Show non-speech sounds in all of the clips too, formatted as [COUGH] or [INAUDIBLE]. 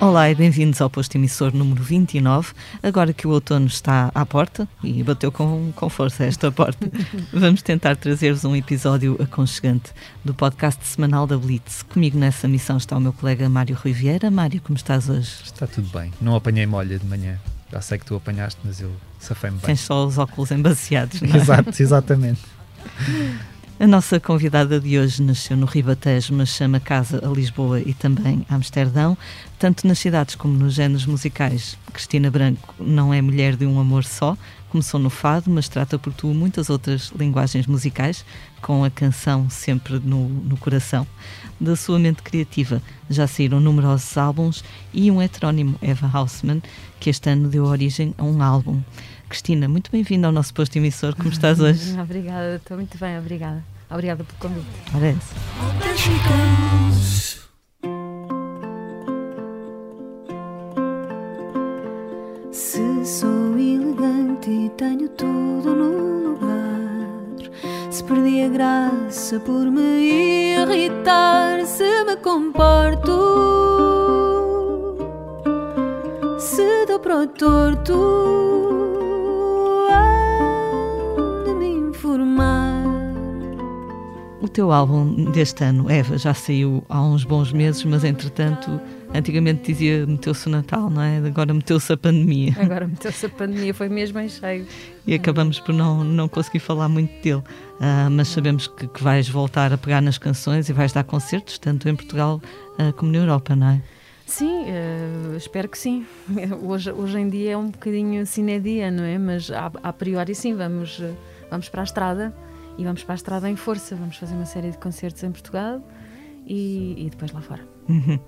Olá e bem-vindos ao posto emissor número 29. Agora que o outono está à porta, e bateu com, com força esta porta, [LAUGHS] vamos tentar trazer-vos um episódio aconchegante do podcast semanal da Blitz. Comigo nessa missão está o meu colega Mário Rui Vieira. Mário, como estás hoje? Está tudo bem. Não apanhei molha de manhã. Já sei que tu apanhaste, mas eu safei-me bem. Tens só os óculos embaciados, não é? [LAUGHS] Exato, exatamente. [LAUGHS] A nossa convidada de hoje nasceu no Ribatejo, mas chama casa a Lisboa e também a Amsterdão, tanto nas cidades como nos géneros musicais. Cristina Branco não é mulher de um amor só, começou no fado, mas trata por tu muitas outras linguagens musicais, com a canção sempre no, no coração. Da sua mente criativa já saíram numerosos álbuns e um heterónimo, Eva Hausmann, que este ano deu origem a um álbum. Cristina, muito bem-vinda ao nosso posto emissor. Como estás hoje? obrigada, estou muito bem, obrigada. Obrigada pelo convite. Parece. Se sou elegante e tenho tudo no lugar, se perdi a graça por me irritar, se me comporto, se dou para o torto O teu álbum deste ano, Eva, já saiu há uns bons meses, mas entretanto, antigamente dizia meteu-se o Natal, não é? Agora meteu-se a pandemia. Agora meteu-se a pandemia, foi mesmo em cheio. E acabamos por não, não conseguir falar muito dele. Uh, mas sabemos que, que, vais voltar a pegar nas canções e vais dar concertos, tanto em Portugal uh, como na Europa, não é? Sim, uh, espero que sim. [LAUGHS] Hoje, hoje em dia é um bocadinho sine dia, não é? Mas a, a priori sim, vamos, vamos para a estrada e vamos para a estrada em força. Vamos fazer uma série de concertos em Portugal e, e depois lá fora. Uhum.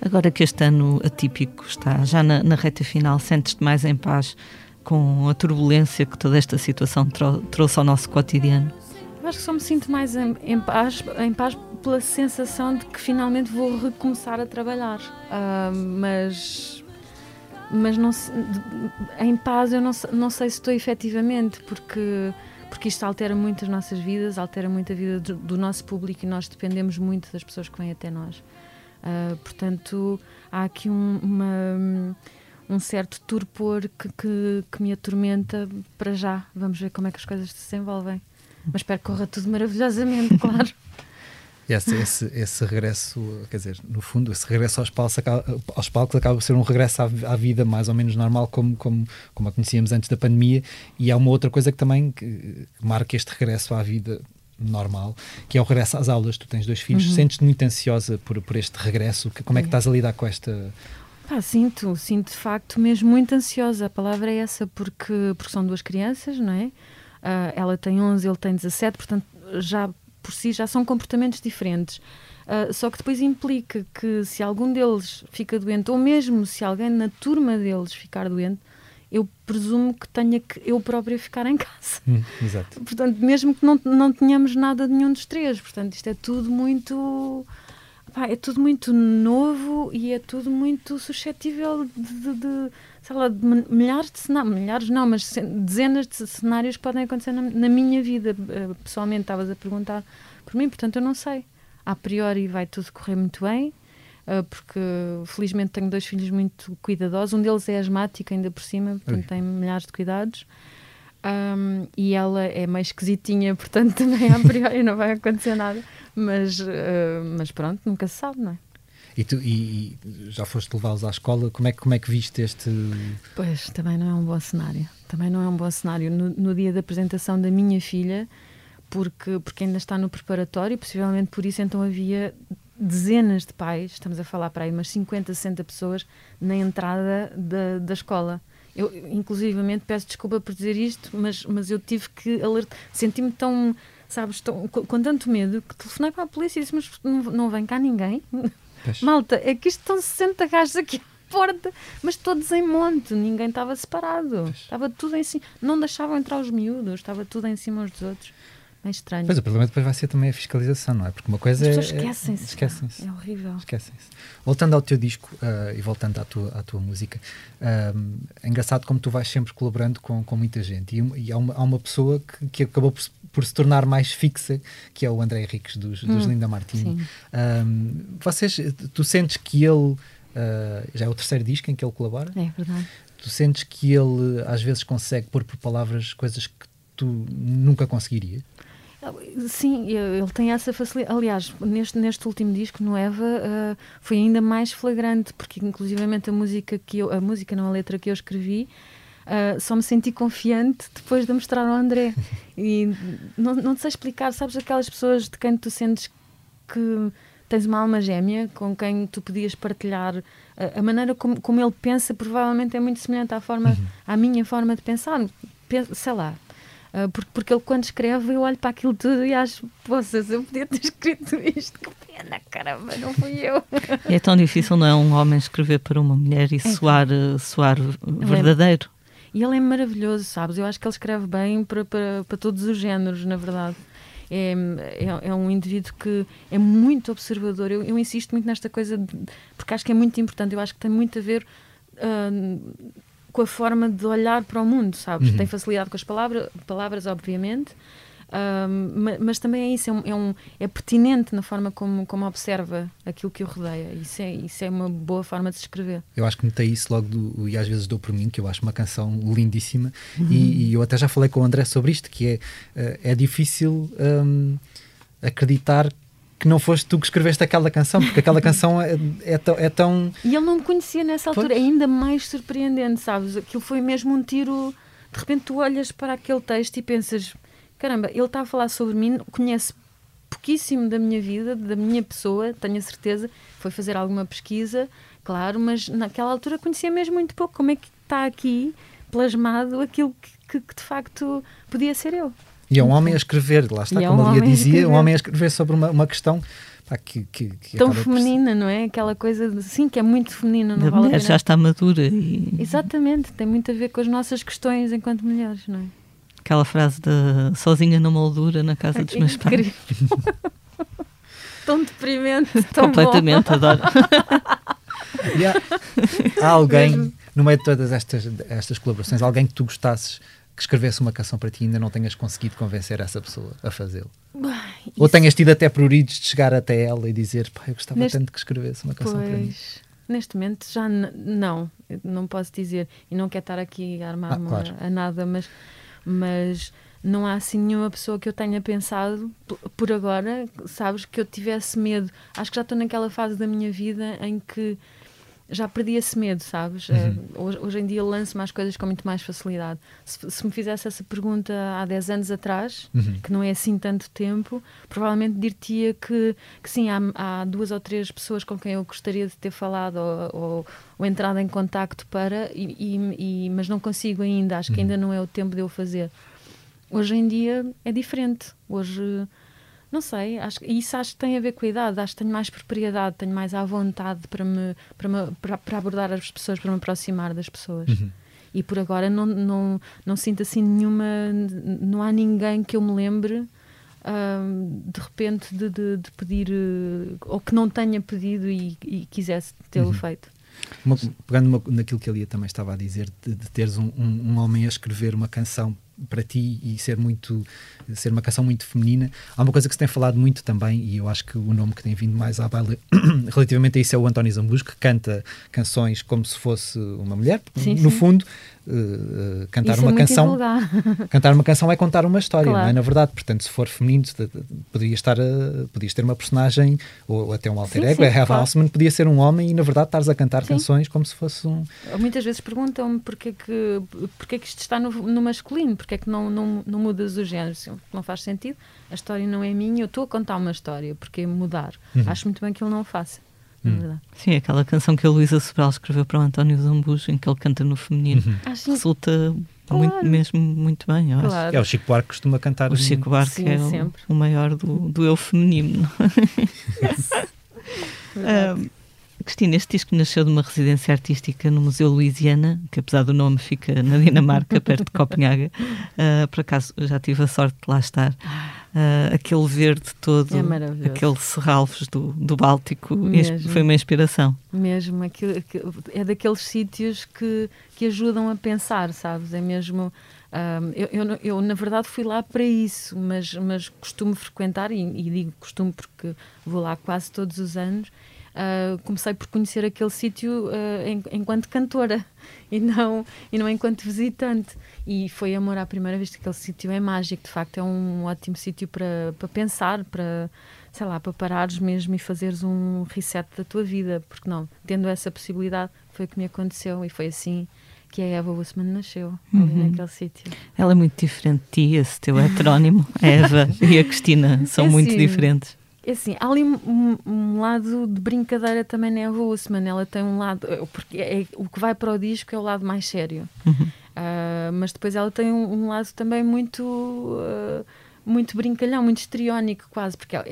Agora que este ano atípico está já na, na reta final, sentes-te mais em paz com a turbulência que toda esta situação trou trouxe ao nosso cotidiano? Eu acho que só me sinto mais em, em, paz, em paz pela sensação de que finalmente vou recomeçar a trabalhar. Uh, mas mas não, em paz eu não, não sei se estou efetivamente, porque porque isto altera muito as nossas vidas, altera muito a vida do, do nosso público e nós dependemos muito das pessoas que vêm até nós. Uh, portanto, há aqui um, uma, um certo torpor que, que, que, me atormenta para já. Vamos ver como é que as coisas se desenvolvem. Mas espero que corra tudo maravilhosamente, [LAUGHS] claro. Esse, esse, esse, regresso, quer dizer, no fundo, esse regresso aos palcos, acaba, aos palcos acaba por ser um regresso à, à, vida mais ou menos normal, como, como, como a conhecíamos antes da pandemia. E há uma outra coisa que também que, marca este regresso à vida normal, que é o regresso às aulas. Tu tens dois filhos, uhum. sentes-te muito ansiosa por, por este regresso? Como é que estás a lidar com esta. Pá, sinto, sinto de facto mesmo muito ansiosa. A palavra é essa, porque, porque são duas crianças, não é? Uh, ela tem 11, ele tem 17, portanto já por si já são comportamentos diferentes. Uh, só que depois implica que se algum deles fica doente, ou mesmo se alguém na turma deles ficar doente, eu presumo que tenha que eu própria ficar em casa. Hum, exato. Portanto, mesmo que não, não tenhamos nada de nenhum dos três. Portanto, isto é tudo muito. Pá, é tudo muito novo e é tudo muito suscetível de, de, de sei lá, milhares de cenários, milhares não, mas dezenas de cenários podem acontecer na, na minha vida. Uh, pessoalmente, estavas a perguntar por mim, portanto, eu não sei. A priori vai tudo correr muito bem, uh, porque felizmente tenho dois filhos muito cuidadosos. Um deles é asmático, ainda por cima, portanto, Ui. tem milhares de cuidados. Um, e ela é mais esquisitinha, [LAUGHS] portanto, também a priori não vai acontecer nada. Mas, uh, mas pronto, nunca se sabe, não é? E, tu, e, e já foste levá-los à escola, como é, como é que viste este. Pois, também não é um bom cenário. Também não é um bom cenário. No, no dia da apresentação da minha filha, porque, porque ainda está no preparatório, possivelmente por isso então havia dezenas de pais, estamos a falar para aí umas 50, 60 pessoas, na entrada da, da escola. Eu, inclusivamente, peço desculpa por dizer isto, mas, mas eu tive que alertar. Senti-me tão, sabes, tão, com, com, tanto medo que telefonei para a polícia e disse: Mas não, não vem cá ninguém. Malta, é que isto estão 60 gajos aqui à porta, mas todos em monte, ninguém estava separado. Pois. Estava tudo em cima. Não deixavam entrar os miúdos, estava tudo em cima uns dos outros. É estranho. Pois o problema depois vai ser também a fiscalização, não é? Porque uma coisa As é. esquecem-se. É, esquecem-se. É horrível. Esquecem-se. Voltando ao teu disco uh, e voltando à tua, à tua música, uh, é engraçado como tu vais sempre colaborando com, com muita gente. E, e há, uma, há uma pessoa que, que acabou por, por se tornar mais fixa, que é o André Henriques dos, dos hum, Linda Martini. Um, vocês, tu sentes que ele uh, já é o terceiro disco em que ele colabora. É verdade. Tu sentes que ele às vezes consegue pôr por palavras coisas que tu nunca conseguirias? Sim, ele tem essa facilidade. Aliás, neste, neste último disco, no Eva, uh, foi ainda mais flagrante, porque inclusivamente a música que eu, a música não a letra que eu escrevi, uh, só me senti confiante depois de mostrar ao André. [LAUGHS] E não, não sei explicar, sabes aquelas pessoas de quem tu sentes que tens uma alma gêmea com quem tu podias partilhar a, a maneira como, como ele pensa provavelmente é muito semelhante à forma uhum. à minha forma de pensar sei lá uh, porque, porque ele quando escreve eu olho para aquilo tudo e acho poças, eu podia ter [LAUGHS] escrito isto que pena, caramba, não fui eu é tão difícil, não é um homem escrever para uma mulher e é. soar, uh, soar verdadeiro e ele é maravilhoso, sabes? Eu acho que ele escreve bem para, para, para todos os géneros, na verdade é, é, é, um indivíduo que é muito observador. Eu, eu, insisto muito nesta coisa, de, porque acho que é muito importante. Eu acho que tem muito a ver uh, com a forma de olhar para o mundo, sabes? Uhum. Tem facilidade com as palavras, palavras obviamente, mas também é isso, é, um, é, um, é, pertinente na forma como, como observa aquilo que o rodeia. Isso é, isso é uma boa forma de se escrever. Eu acho que notei isso logo do, e às vezes dou por mim, que eu acho uma canção lindíssima, uhum. e, e, eu até já falei com o André sobre isto, que é, eh, é difícil um, acreditar que não foste tu que escreveste aquela canção, porque aquela canção é, é, tão, é tão. E ele não me conhecia nessa altura, é ainda mais surpreendente, sabes? Aquilo foi mesmo um tiro. De repente tu olhas para aquele texto e pensas caramba, ele está a falar sobre mim, conhece pouquíssimo da minha vida, da minha pessoa, tenho a certeza, foi fazer alguma pesquisa, claro, mas naquela altura conhecia mesmo muito pouco. Como é que está aqui plasmado aquilo que, que, que de facto podia ser eu? E é um homem a escrever, lá está, e como é um a Lia dizia, um homem a escrever sobre uma, uma questão pá, que, que, que tão feminina, não é? Aquela coisa, de, sim, que é muito feminina. Não a vale mulher já está madura. E... Exatamente, tem muito a ver com as nossas questões enquanto mulheres, não é? Aquela frase de sozinha numa moldura na casa dos meus pais. [LAUGHS] tão deprimente, tão Completamente, bom. adoro. há, há, alguém, no meio de todas estas, estas colaborações, alguém que tu gostasses que escrevesse uma canção para ti e ainda não tenhas conseguido convencer essa pessoa a fazê-lo? Ou tenhas tido até pruridos de chegar até ela e dizer, pá, eu gostava neste... tanto que escrevesse uma canção pois, para mim. Neste momento já não, não posso dizer, e não quero estar aqui a armar-me ah, claro. a nada, mas mas não há assim nenhuma pessoa que eu tenha pensado por agora, sabes, que eu tivesse medo. Acho que já estou naquela fase da minha vida em que já perdi esse medo, sabes? Uhum. Uh, hoje, hoje, em dia lanço mais coisas com muito mais facilidade. Se, se me fizesse essa pergunta há 10 anos atrás, uhum. que não é assim tanto tempo, provavelmente dir-te-ia que, que sim, há, há, duas ou três pessoas com quem eu gostaria de ter falado ou, ou, ou entrado em contacto para, e, e, e, mas não consigo ainda, acho uhum. que ainda não é o tempo de eu fazer. Hoje em dia é diferente. Hoje não sei, acho, isso acho que tem a ver com a idade, acho que tenho mais propriedade, tenho mais à vontade para, me, para, me, para, para abordar as pessoas, para me aproximar das pessoas. Uhum. E por agora não, não, não sinto assim nenhuma. Não há ninguém que eu me lembre um, de repente de, de, de pedir, uh, ou que não tenha pedido e, e quisesse tê-lo uhum. feito. Uma, pegando uma, naquilo que a Lia também estava a dizer, de, de teres um, um, um homem a escrever uma canção para ti e ser muito ser uma canção muito feminina. Há uma coisa que se tem falado muito também, e eu acho que o nome que tem vindo mais à baila [COUGHS] relativamente a isso é o António Zambujo, que canta canções como se fosse uma mulher, sim, no sim. fundo, uh, cantar Isso uma é canção [LAUGHS] cantar uma canção é contar uma história claro. não é na verdade portanto se for feminino podia estar a, podias ter uma personagem ou até um alter ego sim, Heath claro. Osman podia ser um homem e na verdade estares a cantar sim. canções como se fosse um muitas vezes perguntam-me porque que porque que isto está no, no masculino porque é que não, não, não mudas o género não faz sentido a história não é minha eu estou a contar uma história porque mudar uhum. acho muito bem que ele não o faça Hum. Sim, aquela canção que a Luísa Sobral escreveu para o António Zambujo, em que ele canta no feminino, uhum. Ah, resulta claro. muito, mesmo muito bem. Eu claro. acho. É, o Chico Buarque costuma cantar. O Chico Buarque sim, é o, o, maior do, do eu feminino. Yes. [LAUGHS] um, Cristina, este disco nasceu de uma residência artística no Museu Louisiana, que apesar do nome fica na Dinamarca, perto de [LAUGHS] Copenhaga. Uh, por acaso já tive a sorte de lá estar. Uh, aquele verde todo, é aqueles serralvos do, do Báltico, Mesmo. foi uma inspiração. Mesmo, aquilo, é daqueles sítios que, que ajudam a pensar, sabes? É mesmo. Um, eu, eu, eu, na verdade, fui lá para isso, mas, mas costumo frequentar, e, e digo costumo porque vou lá quase todos os anos, uh, comecei por conhecer aquele sítio uh, enquanto cantora [LAUGHS] e não, e não enquanto visitante. E foi amor à primeira vez que aquele sítio é mágico, de facto é um ótimo sítio para, para pensar, para, sei lá, para parares mesmo e fazeres um reset da tua vida, porque não, tendo essa possibilidade, foi o que me aconteceu e foi assim que a Eva Wussman nasceu uhum. naquele sítio. Ela é muito diferente de ti, esse teu heterónimo, a [LAUGHS] Eva e a Cristina, são é muito assim, diferentes. É assim, há ali um, um, lado de brincadeira também na Eva Wussman, ela tem um lado, porque é, o que vai para o disco é o lado mais sério, uhum. uh, mas depois ela tem um, um lado também muito... Uh, muito brincalhão, muito histriónico quase, porque ela,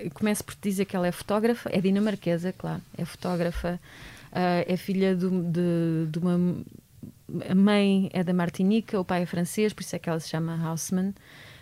eu começo por dizer que ela é fotógrafa, é dinamarquesa, claro, é fotógrafa, uh, é filha de, de, de, uma a mãe é da Martinica, o pai é francês, por isso é que ela se chama Haussmann.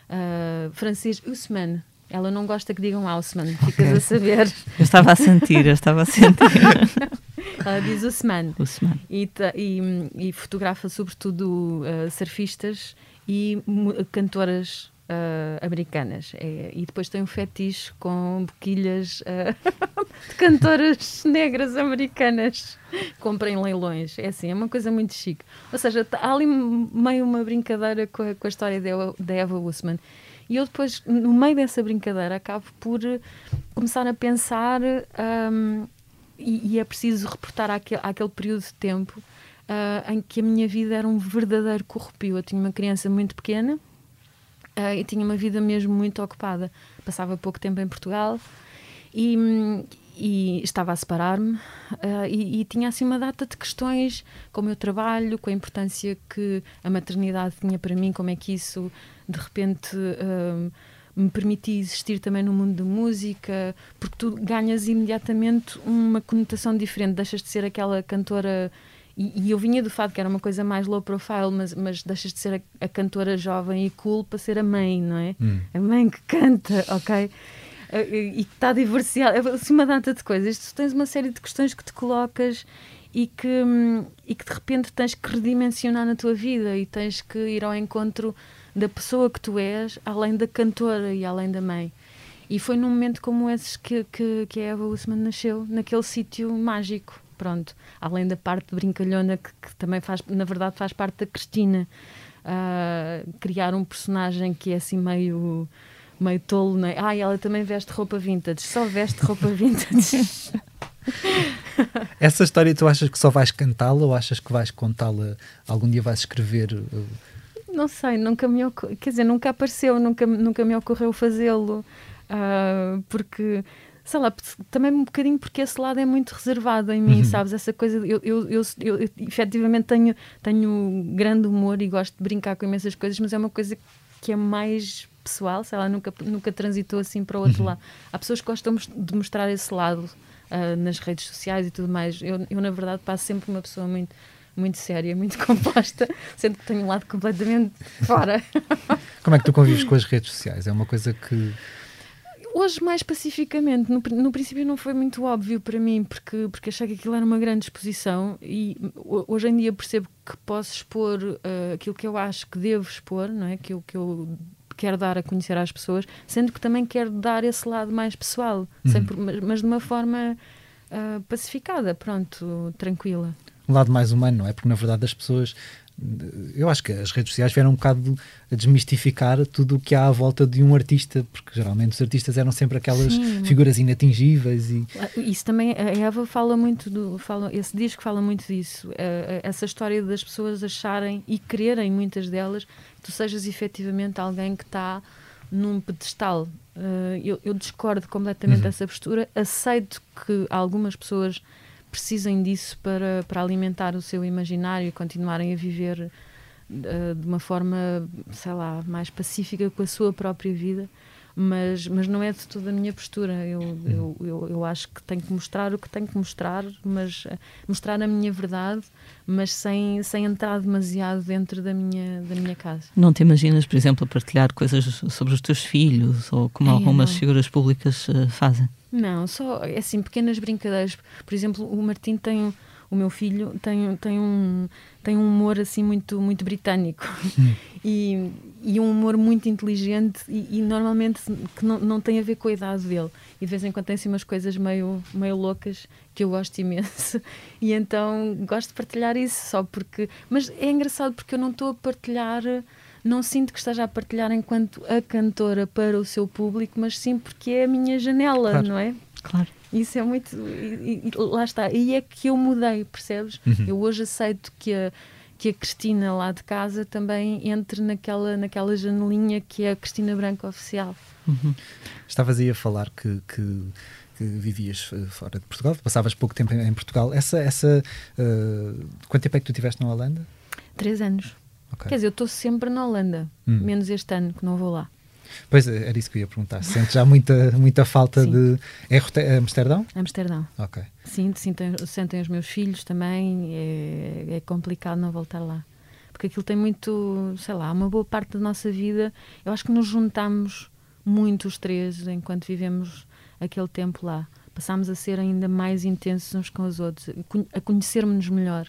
Uh, francês Usman. Ela não gosta que digam Haussmann, [LAUGHS] ficas okay. a saber. Eu estava a sentir, eu estava a sentir. [LAUGHS] ela diz Usman. Usman. E, e, e fotografa sobretudo uh, surfistas e cantoras uh, americanas. É, e depois tem um fetiche com boquilhas uh, [LAUGHS] de cantoras negras americanas. Comprem leilões. É assim, é uma coisa muito chique. Ou seja, tá, há ali meio uma brincadeira com a, com a história da Eva Wussman. E eu depois, no meio dessa brincadeira, acabo por começar a pensar um, e, e, é preciso reportar aquele, aquele período de tempo uh, em que a minha vida era um verdadeiro corrupio. Eu tinha uma criança muito pequena, uh, e tinha uma vida mesmo muito ocupada. Passava pouco tempo em Portugal e, e estava a separar-me uh, e, e, tinha assim uma data de questões com o meu trabalho, com a importância que a maternidade tinha para mim, como é que isso de repente uh, me permitia existir também no mundo da música, porque tu ganhas imediatamente uma conotação diferente, deixas de ser aquela cantora e, e, eu vinha do fado que era uma coisa mais low profile, mas, mas deixas de ser a, a cantora jovem e cool para ser a mãe, não é? Hum. A mãe que canta, ok? E que está divorciada, é assim uma data de coisas. Tu tens uma série de questões que te colocas e que, e que de repente tens que redimensionar na tua vida e tens que ir ao encontro da pessoa que tu és, além da cantora e além da mãe. E foi num momento como esse que, que, que a Eva Usman nasceu, naquele sítio mágico pronto, além da parte brincalhona que, que, também faz, na verdade, faz parte da Cristina, uh, criar um personagem que é assim meio meio tolo, não é? Ah, ela também veste roupa vintage, só veste roupa [LAUGHS] vintage. [LAUGHS] Essa história tu achas que só vais cantá-la ou achas que vais contá-la? Algum dia vais escrever? Uh, não sei, nunca me quer dizer, nunca apareceu, nunca, nunca me ocorreu fazê-lo, uh, porque sei lá, também um bocadinho porque esse lado é muito reservado em mim, uhum. sabes? Essa coisa, eu, eu, eu, eu, eu efetivamente tenho, tenho grande humor e gosto de brincar com imensas coisas, mas é uma coisa que é mais pessoal, sei lá, nunca, nunca transitou assim para o outro uhum. lado. Há pessoas que gostam de mostrar esse lado uh, nas redes sociais e tudo mais. Eu, eu, na verdade, passo sempre uma pessoa muito muito séria, muito [LAUGHS] composta, sendo que tenho um lado completamente fora. Como é que tu convives com as redes sociais? É uma coisa que Hoje, mais pacificamente, no, no, princípio não foi muito óbvio para mim, porque, porque achei que aquilo era uma grande exposição e hoje em dia percebo que posso expor uh, aquilo que eu acho que devo expor, não é? que, eu, que eu quero dar a conhecer às pessoas, sendo que também quero dar esse lado mais pessoal, uhum. sempre, mas, mas, de uma forma uh, pacificada, pronto, tranquila. Um lado mais humano, não é? Porque na verdade as pessoas eu acho que as redes sociais vieram um bocado a desmistificar tudo o que há à volta de um artista, porque geralmente os artistas eram sempre aquelas Sim. figuras inatingíveis e ah, isso também a Eva fala muito do fala esse disco fala muito disso eh, eh, essa história das pessoas acharem e quererem muitas delas que tu sejas efetivamente alguém que está num pedestal eh, eu, eu discordo completamente uhum. dessa postura aceito que algumas pessoas precisem disso para, para alimentar o seu imaginário e continuarem a viver uh, de uma forma, sei lá, mais pacífica com a sua própria vida. Mas, mas não é de toda a minha postura. Eu, eu, eu, eu, acho que tenho que mostrar o que tenho que mostrar, mas uh, mostrar a minha verdade, mas sem, sem entrar demasiado dentro da minha, da minha casa. Não te imaginas, por exemplo, a partilhar coisas sobre os teus filhos ou como é, algumas não. figuras públicas uh, fazem? Não, só é assim, pequenas brincadeiras. Por exemplo, o Martim tem o meu filho tem, tem, um, tem um humor assim muito, muito britânico hum. e, e um humor muito inteligente e, e, normalmente que não, não tem a ver com a idade dele. e de vez em quando tem assim umas coisas meio, meio loucas que eu gosto imenso [LAUGHS] e então gosto de partilhar isso só porque mas é engraçado porque eu não estou a partilhar não sinto que esteja a partilhar enquanto a cantora para o seu público mas sim porque é a minha janela Claro. não é Claro. isso é muito. E, e- lá está. E é que eu mudei, percebes? Uhum. Eu hoje aceito que a, que a Cristina lá de casa também entre naquela, naquela janelinha que é a Cristina Branca oficial. Uhum. Estavas aí a falar que, que, que vivias eh, fora de Portugal, passavas pouco tempo em, Portugal. Essa, essa, eh, quanto tempo é que tu estiveste na Holanda? Três anos. Ok. Quer dizer, eu estou sempre na Holanda, Hum. menos este ano que não vou lá. Pois era isso que eu ia perguntar. Sentes já muita, muita falta Sim. de. É Amsterdão? Amsterdão. Ok. Sinto, sentem, sentem os meus filhos também. É, é complicado não voltar lá. Porque aquilo tem muito, sei lá, uma boa parte da nossa vida. Eu acho que nos juntamos muito os três enquanto vivemos aquele tempo lá. Passámos a ser ainda mais intensos uns com os outros, a conhecermos-nos melhor.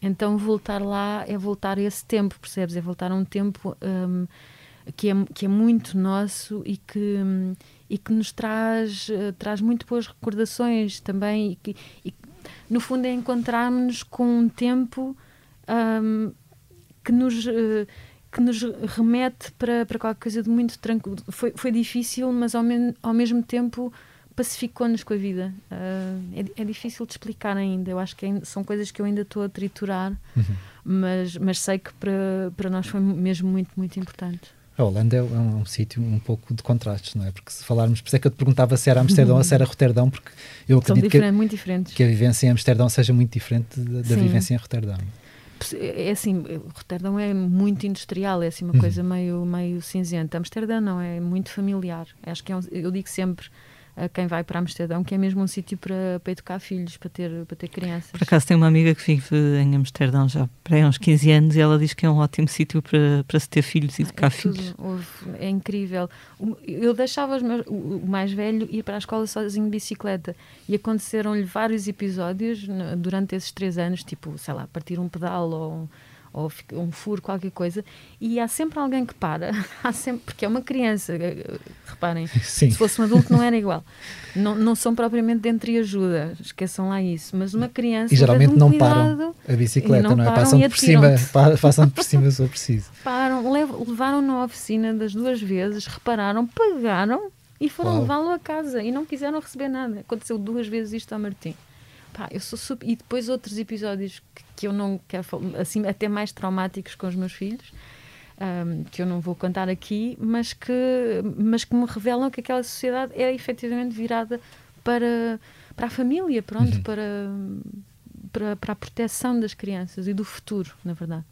Então voltar lá é voltar a esse tempo, percebes? É voltar a um tempo hum, que, é, que é muito nosso e que, hum, e que nos traz, eh, traz muito boas recordações também. E que, e no fundo é encontrarmos com um tempo hum, que nos. eh, que nos remete para, para qualquer coisa de muito tranquilo. Foi, foi difícil, mas ao, men- ao mesmo tempo pacificou-nos com a vida. Ah, é, é difícil de explicar ainda. Eu acho que ainda- são coisas que eu ainda estou a triturar, Uhum. mas, mas sei que para, para nós foi mesmo muito, muito importante. A Holanda é um, um sítio um pouco de contrastes, não é? Porque se falarmos, por isso é que eu te perguntava se era Amsterdão ou se era Roterdão, porque eu acredito que, que a vivência em Amsterdão seja muito diferente da, da vivência em Roterdão. É assim, Roterdão é muito industrial, é assim uma Uhum. coisa meio, meio cinzenta. Amsterdão não, é muito familiar. Acho que é um- eu digo sempre a quem vai para Amsterdão que é mesmo um sítio para, para educar filhos, para ter, para ter crianças. Por acaso tem uma amiga que vive em Amsterdão já há uns 15 anos e ela diz que é um ótimo sítio para, para se ter filhos e educar é, tudo, filhos. houve- é incrível. Eu deixava meus- o mais velho ir para a escola sozinho de bicicleta e aconteceram-lhe vários episódios durante esses três anos, tipo, sei lá, partir um pedal ou, um- ou um furo, qualquer coisa, e há sempre alguém que para, [LAUGHS] há sempre, porque é uma criança, eh, eh, reparem, Sim. se fosse um adulto não era igual. Não, não são propriamente de entreajuda, esqueçam lá isso, mas uma criança E geralmente um não param a bicicleta, não não, é? Passam por cima, passam por cima se eu preciso. [LAUGHS] Param, lev- levaram na oficina das duas vezes, repararam, pagaram e foram levá-lo a casa e não quiseram receber nada. Aconteceu duas vezes isto ao Martim. Pá, eu sou super... E depois outros episódios que, que eu não quero falar, assim, até mais traumáticos com os meus filhos, ahm, que eu não vou contar aqui, mas que, mas que me revelam que aquela sociedade é efetivamente virada para, para a família, pronto, Uhum. para, para, para a proteção das crianças e do futuro, na verdade.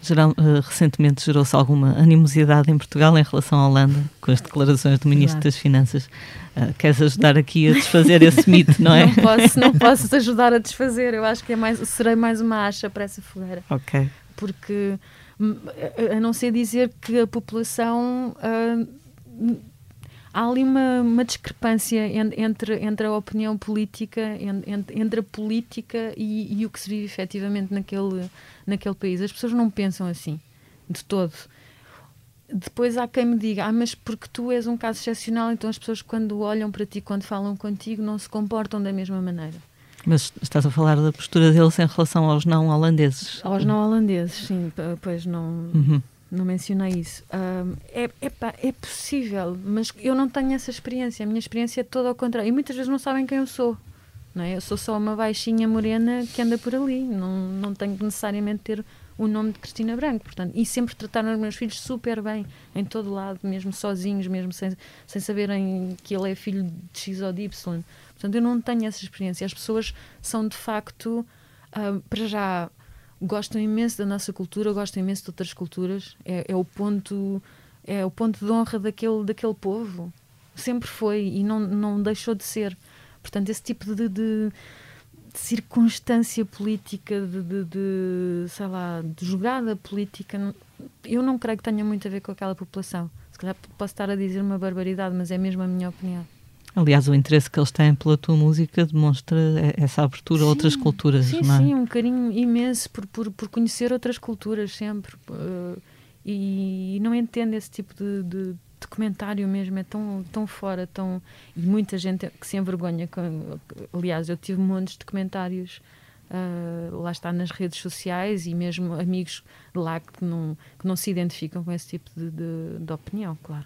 Geral, eh, recentemente gerou-se alguma animosidade em Portugal em relação à Holanda, com as declarações do Ministro Verdade. das Finanças. Eh, queres ajudar aqui a desfazer esse mito, não é? Não posso, não posso te ajudar a desfazer. Eu acho que é mais, serei mais uma acha para essa fogueira. Ok. Porque, hum, a- não ser dizer que a população. hum, há ali uma, uma discrepância en- entre, entre a opinião política, en- en- entre a política e, e o que se vive efetivamente naquele, naquele país. As pessoas não pensam assim, de todo. Depois há quem me diga, ah, mas porque tu és um caso excepcional, então as pessoas quando olham para ti, quando falam contigo, não se comportam da mesma maneira. Mas estás a falar da postura deles em relação aos não holandeses. Aos não holandeses, sim, pois não, Uhum. não mencionei isso. Ahm, é, é possível, mas eu não tenho essa experiência. A minha experiência é toda ao contrário. E muitas vezes não sabem quem eu sou. Não é? Eu sou só uma baixinha morena que anda por ali. Não, não tenho que necessariamente ter o nome de Cristina Branco. Portanto, e sempre trataram os meus filhos super bem, em todo lado, mesmo sozinhos, mesmo sem, sem saberem que ele é filho de X ou de Y. Portanto, eu não tenho essa experiência. As pessoas são de facto, ah, para já, gostam imenso da nossa cultura, gostam imenso de outras culturas. É, é o ponto é o ponto de honra daquele, daquele povo. Sempre foi e não, não deixou de ser. Portanto, esse tipo de- de circunstância política, de, de- de, sei lá, de jogada política, eu não creio que tenha muito a ver com aquela população. Se calhar posso estar a dizer uma barbaridade, mas é mesmo a minha opinião. Aliás, o interesse que eles têm pela tua música demonstra e- essa abertura a outras Sim, culturas, Sim, não é? sim, um carinho imenso por, por, por conhecer outras culturas sempre. eh, e não entendo esse tipo de, de, documentário mesmo, é tão, tão fora, tão. E muita gente que se envergonha. Com, aliás, eu tive montes de documentários. Uh, lá está nas redes sociais e mesmo amigos lá que não, que não se identificam com esse tipo de, de, de opinião, claro.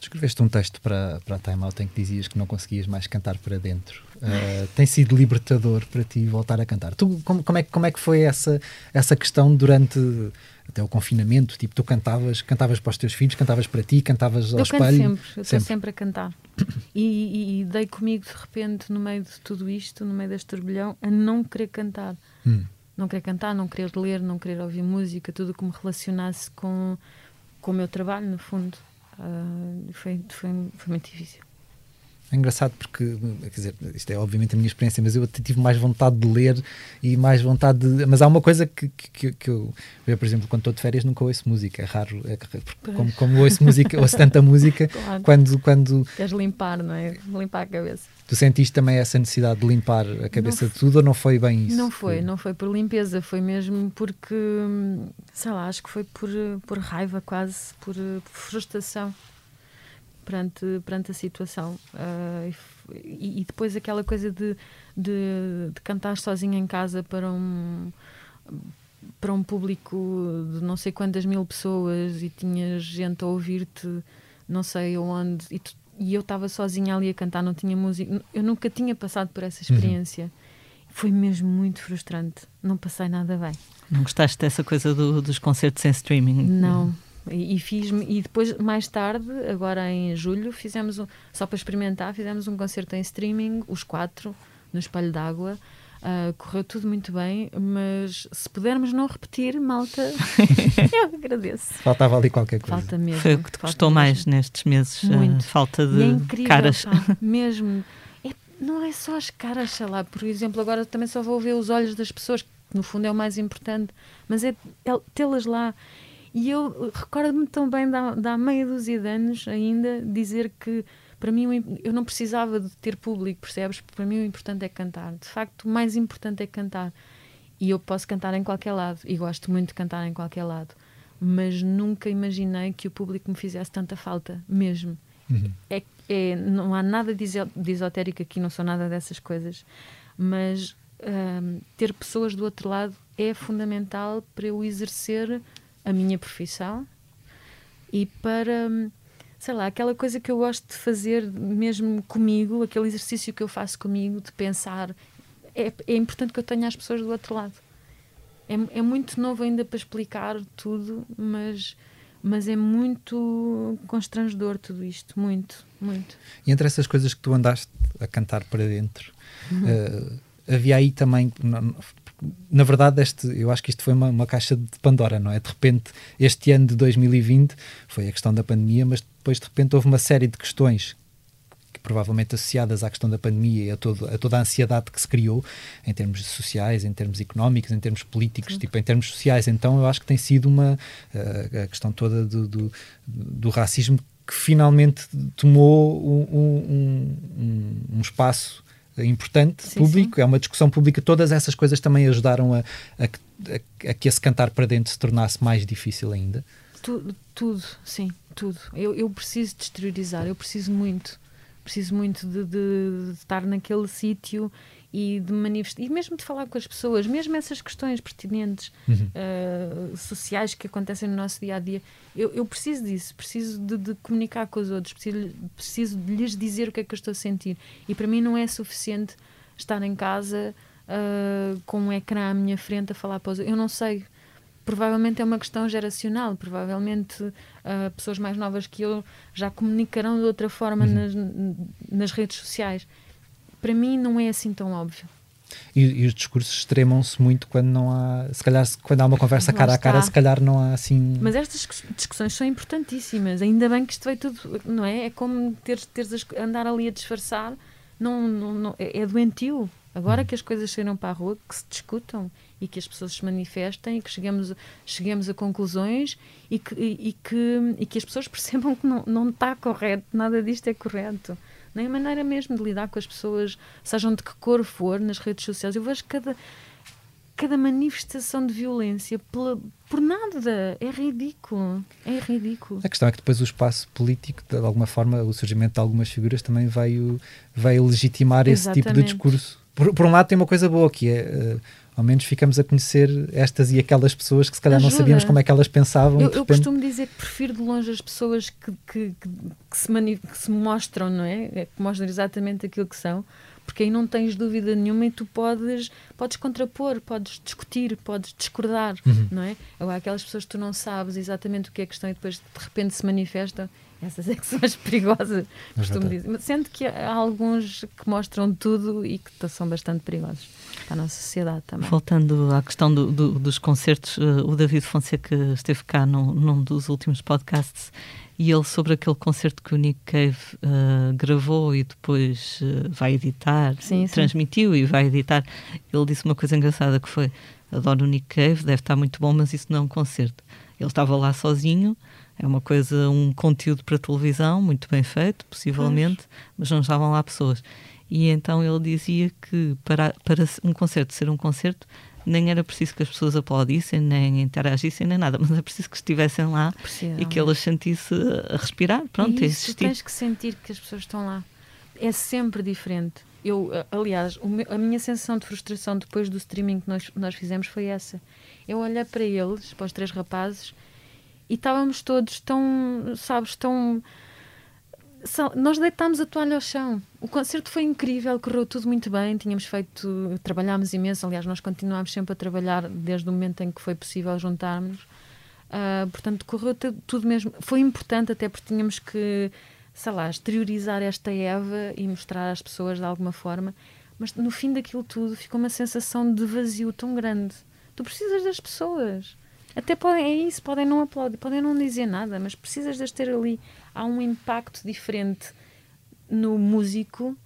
Escreveste um texto para, para a Time Out em que dizias que não conseguias mais cantar para dentro. Uh, tem sido libertador para ti voltar a cantar. Tu, como, como, é, como é que foi essa, essa questão durante até o confinamento? Tipo, tu cantavas, cantavas para os teus filhos, cantavas para ti, cantavas ao eu espelho? Eu sempre, eu estou sempre a cantar. [COUGHS] E, e, e, dei comigo de repente, no meio de tudo isto, no meio deste turbilhão, a não querer cantar. Hum. Não querer cantar, não querer ler, não querer ouvir música, tudo que me relacionasse com, com o meu trabalho, no fundo. Uh, foi, foi, foi muito difícil. É engraçado porque, quer dizer, isto é obviamente a minha experiência, mas eu tive mais vontade de ler e mais vontade de. Mas há uma coisa que, que, que eu, eu, por exemplo, quando estou de férias nunca ouço música, é raro, é, como, como ouço música, ouço tanta [LAUGHS] música, claro. quando, quando. Queres limpar, não é? Limpar a cabeça. Tu sentiste também essa necessidade de limpar a cabeça de tudo ou não foi bem isso? Não foi, que... não foi por limpeza, foi mesmo porque, sei lá, acho que foi por, por raiva quase, por, por frustração perante, perante a situação. Uh, e, e, depois aquela coisa de, de, de, cantar sozinha em casa para um para um público de não sei quantas mil pessoas e tinhas gente a ouvir-te não sei onde e, tu, e eu estava sozinha ali a cantar, não tinha música. Eu nunca tinha passado por essa uhum. experiência. Uhum. Foi mesmo muito frustrante. Não passei nada bem. Não gostaste dessa coisa do, dos concertos em streaming? Não. E, e fiz e depois mais tarde agora em julho fizemos um, só para experimentar fizemos um concerto em streaming os quatro no espelho d'água. Uh, correu tudo muito bem mas se pudermos não repetir malta [LAUGHS] eu agradeço. Faltava ali qualquer coisa. Falta mesmo foi o que te custou mais nestes meses muito. falta de é incrível, caras. pá, [LAUGHS] mesmo. É, não é só as caras sei lá por exemplo agora também só vou ver os olhos das pessoas que no fundo é o mais importante mas é, é tê-las lá e eu recordo-me tão bem, da, da meia dúzia de anos ainda, dizer que para mim eu não precisava de ter público, percebes? Para mim o importante é cantar. De facto, o mais importante é cantar. E eu posso cantar em qualquer lado, e gosto muito de cantar em qualquer lado. Mas nunca imaginei que o público me fizesse tanta falta, mesmo. Uhum. É, é, não há nada de, esotérico aqui, não sou nada dessas coisas. Mas um, ter pessoas do outro lado é fundamental para eu exercer a minha profissão e para, sei lá, aquela coisa que eu gosto de fazer mesmo comigo, aquele exercício que eu faço comigo, de pensar. É, é importante que eu tenha as pessoas do outro lado. É, é muito novo ainda para explicar tudo, mas mas é muito constrangedor tudo isto, muito, muito. E entre essas coisas que tu andaste a cantar para dentro, uhum. uh, havia aí também, na verdade, este, eu acho que isto foi uma, uma, caixa de Pandora, não é? De repente, este ano de 2020 foi a questão da pandemia, mas depois de repente houve uma série de questões que provavelmente associadas à questão da pandemia e a, todo, a toda a ansiedade que se criou em termos sociais, em termos económicos, em termos políticos, Sim. tipo em termos sociais. Então, eu acho que tem sido uma uh, a questão toda do, do, do racismo que finalmente tomou um, um, um, um espaço importante, sim, público, sim. é uma discussão pública. Todas essas coisas também ajudaram a, a, a, a, que esse cantar para dentro se tornasse mais difícil ainda? Tudo, tudo sim, tudo. Eu, eu preciso de exteriorizar, eu preciso muito. Preciso muito de, de, de estar naquele sítio e de manifestar, e mesmo de falar com as pessoas, mesmo essas questões pertinentes uhum. uh, sociais que acontecem no nosso dia a dia. Eu, eu preciso disso, preciso de, de, comunicar com os outros, preciso, preciso de lhes dizer o que é que eu estou a sentir. E para mim não é suficiente estar em casa uh, com um ecrã à minha frente a falar para os outros. Eu não sei. Provavelmente é uma questão geracional, provavelmente uh, pessoas mais novas que eu já comunicarão de outra forma uhum. nas, nas redes sociais para mim não é assim tão óbvio. E, e os discursos extremam-se muito quando não há, se calhar, quando há uma conversa cara a cara, se calhar não há assim. Mas estas discussões são importantíssimas. Ainda bem que isto veio tudo, não é? É como teres, teres andar ali a disfarçar, não, não, não é, é doentio. Agora hum. que as coisas saíram para a rua, que se discutam e que as pessoas se manifestem e que cheguemos, cheguemos a conclusões e que, e, e que, e que as pessoas [LAUGHS] percebam que não, não está correto, nada disto é correto nem a maneira mesmo de lidar com as pessoas, sejam de que cor for, nas redes sociais. Eu vejo cada, cada manifestação de violência pela, por nada. É ridículo. É ridículo. A questão é que depois o espaço político, de alguma forma, o surgimento de algumas figuras também veio, veio legitimar Exatamente. esse tipo de discurso. Por, por, um lado, tem uma coisa boa que é. Uh, ao menos ficamos a conhecer estas e aquelas pessoas que se calhar Ajuda. não sabíamos como é que elas pensavam. Eu, repente... eu costumo dizer que prefiro de longe as pessoas que, que, que, que se, que se mostram, não é? é? Que mostram exatamente aquilo que são, porque aí não tens dúvida nenhuma e tu podes, podes contrapor, podes discutir, podes discordar, uhum. não é? Agora, aquelas pessoas que tu não sabes exatamente o que é que estão e depois de repente se manifestam, essas é que são as perigosas, costumo dizer. Sendo que há alguns que mostram tudo e que são bastante perigosos a nossa sociedade também. Voltando à questão do, do, dos concertos, uh, o David Fonseca esteve cá num, num, dos últimos podcasts e ele sobre aquele concerto que o Nick Cave uh, gravou e depois uh, vai editar, sim, transmitiu sim. e vai editar, ele disse uma coisa engraçada que foi adoro o Nick Cave, deve estar muito bom, mas isso não é um concerto. Ele estava lá sozinho, é uma coisa, um conteúdo para televisão, muito bem feito, possivelmente, mas não estavam lá pessoas. E então ele dizia que para, para um concerto ser um concerto, nem era preciso que as pessoas aplaudissem, nem interagissem, nem nada, [LAUGHS] mas é preciso que estivessem lá e que elas sentissem a respirar. Pronto, e isso, existir. tens que sentir que as pessoas estão lá. É sempre diferente. Eu, aliás, a minha sensação de frustração depois do streaming que nós, nós fizemos foi essa. Eu olhei para eles, para os três rapazes, e estávamos todos tão, sabes, tão nós deitámos a toalha ao chão. O concerto foi incrível, correu tudo muito bem. Tínhamos feito, trabalhámos imenso. Aliás, nós continuámos sempre a trabalhar desde o momento em que foi possível juntarmos. Uh, portanto, correu tudo mesmo. Foi importante, até porque tínhamos que, sei lá, exteriorizar esta Eva e mostrar às pessoas de alguma forma. Mas no fim daquilo tudo ficou uma sensação de vazio tão grande. Tu precisas das pessoas. Até podem, é isso, podem não aplaudir, podem não dizer nada, mas precisas de ter ali há um impacto diferente no músico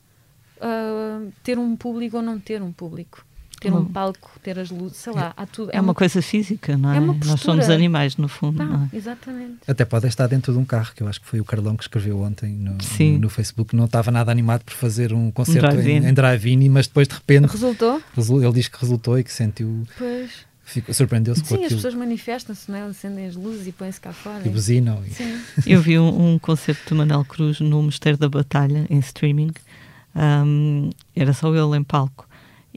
uh, ter um público ou não ter um público. Ter um palco, ter as luzes, sei lá, há tudo. É, é uma, uma, coisa física, não é? é Nós somos animais, no fundo. Tá, é? Exatamente. Até pode estar dentro de um carro, que eu acho que foi o Carlão que escreveu ontem no, no, no Facebook. Não estava nada animado por fazer um concerto um drive em, em drive-in, mas depois de repente. Resultou? Ele diz que resultou e que sentiu. Pois Surpreendeu-se com Sim, aquilo. as pessoas manifestam-se, não é? acendem as luzes e põem-se cá fora. E buzinam. E... [LAUGHS] Eu vi um, um, concerto de Manel Cruz no Mistério da Batalha, em streaming. Um, era só ele em palco.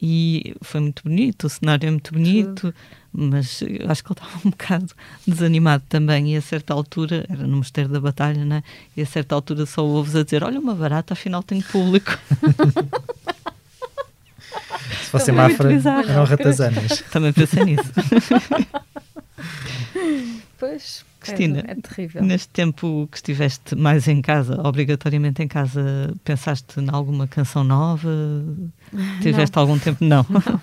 E foi muito bonito, o cenário é muito bonito, Tudo. mas acho que ele estava [LAUGHS] um bocado desanimado também. E a certa altura, era no Mistério da Batalha, né? E a certa altura só ouves a dizer: Olha, uma barata, afinal tem público. [LAUGHS] Se fosse Mafra, eram ratazanas. [LAUGHS] Também pensei nisso. [LAUGHS] pois, Cristina, é, é, terrível. Neste tempo que estiveste mais em casa, obrigatoriamente em casa, pensaste em alguma canção nova? [LAUGHS] Tiveste não. algum tempo? Não. não.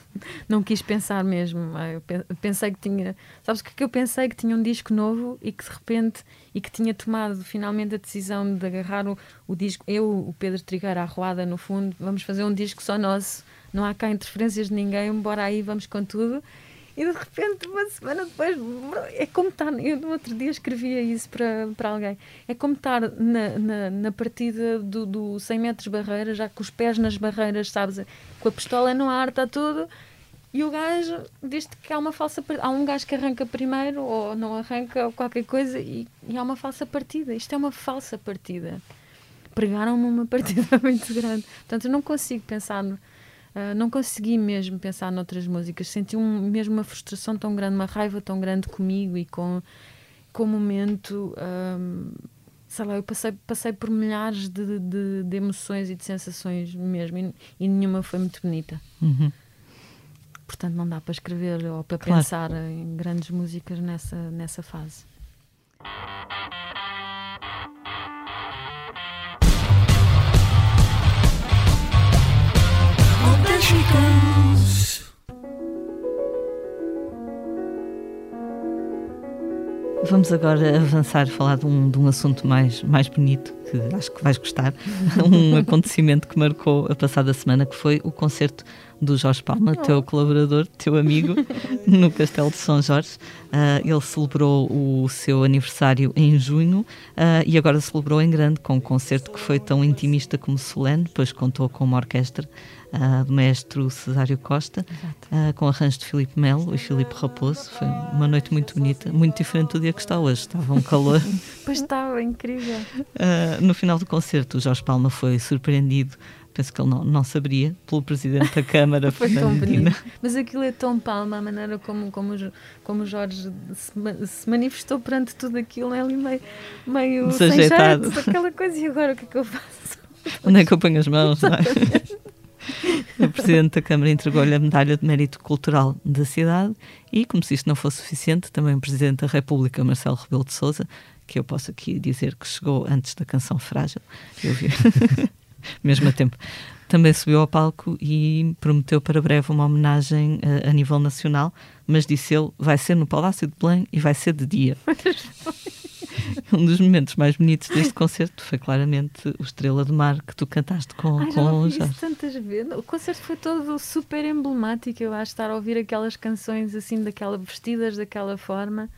Não quis pensar mesmo. Ah, eu pensei que tinha. Sabes o que é que eu pensei? Que tinha um disco novo e que de repente. e que tinha tomado finalmente a decisão de agarrar o, o disco. Eu, o Pedro Trigueira, a Roada, no fundo, vamos fazer um disco só nosso não há cá interferências de ninguém, embora aí vamos com tudo. E de repente, uma semana depois, é como estar. Eu no outro dia escrevia isso para, para alguém. É como estar na, na, na partida do, do 100 metros barreira, já com os pés nas barreiras, sabes? Com a pistola no ar, está tudo. E o gajo diz que há uma falsa Há um gajo que arranca primeiro, ou não arranca, ou qualquer coisa, e, e há uma falsa partida. Isto é uma falsa partida. Pregaram-me uma partida [LAUGHS] muito grande. Portanto, eu não consigo pensar. No, Uh, não consegui mesmo pensar noutras músicas. Senti um, mesmo uma frustração tão grande, uma raiva tão grande comigo e com, com o momento. Um, sei lá, eu passei, passei por milhares de, de, de emoções e de sensações mesmo e, e nenhuma foi muito bonita. Uhum. Portanto, não dá para escrever ou para claro. pensar em grandes músicas nessa, nessa fase. Vamos agora avançar, falar de um, de um assunto mais, mais bonito, acho que vais gostar. [LAUGHS] um acontecimento que marcou a passada semana, que foi o concerto do Jorge Palma, oh. teu colaborador, teu amigo, [LAUGHS] no Castelo de São Jorge. Uh, ele celebrou o seu aniversário em junho uh, e agora celebrou em grande com um concerto que foi tão intimista como solene, depois contou com uma orquestra uh, do maestro Cesário Costa, com arranjo de Filipe Melo e Filipe Raposo. Foi uma noite muito bonita, muito diferente do dia que está hoje. Estava um calor. [LAUGHS] pois estava, incrível. No final do concerto, o Jorge Palma foi surpreendido penso que ele não, não saberia, pelo Presidente da Câmara. [LAUGHS] Foi tão bonito. Mas aquilo é tão palma, a maneira como, como, como Jorge se, se manifestou perante tudo aquilo, é ali meio, meio sem jeito, aquela coisa, e agora o que é que eu faço? Onde é que eu ponho as mãos? Não é? O Presidente da Câmara entregou-lhe a medalha de mérito cultural da cidade e, como se isto não fosse suficiente, também o Presidente da República, Marcelo Rebelo de Sousa, que eu posso aqui dizer que chegou antes da canção Frágil, eu vi, [LAUGHS] mesmo a tempo, também subiu ao palco e prometeu para breve uma homenagem a, a nível nacional, mas disse ele, vai ser no Palácio de Belém e vai ser de dia. [LAUGHS] [LAUGHS] um dos momentos mais bonitos deste concerto foi claramente o Estrela do Mar que tu cantaste com, Ai, com o Jorge. tantas vezes. O concerto foi todo super emblemático. Eu acho estar a ouvir aquelas canções assim, daquela, vestidas daquela forma.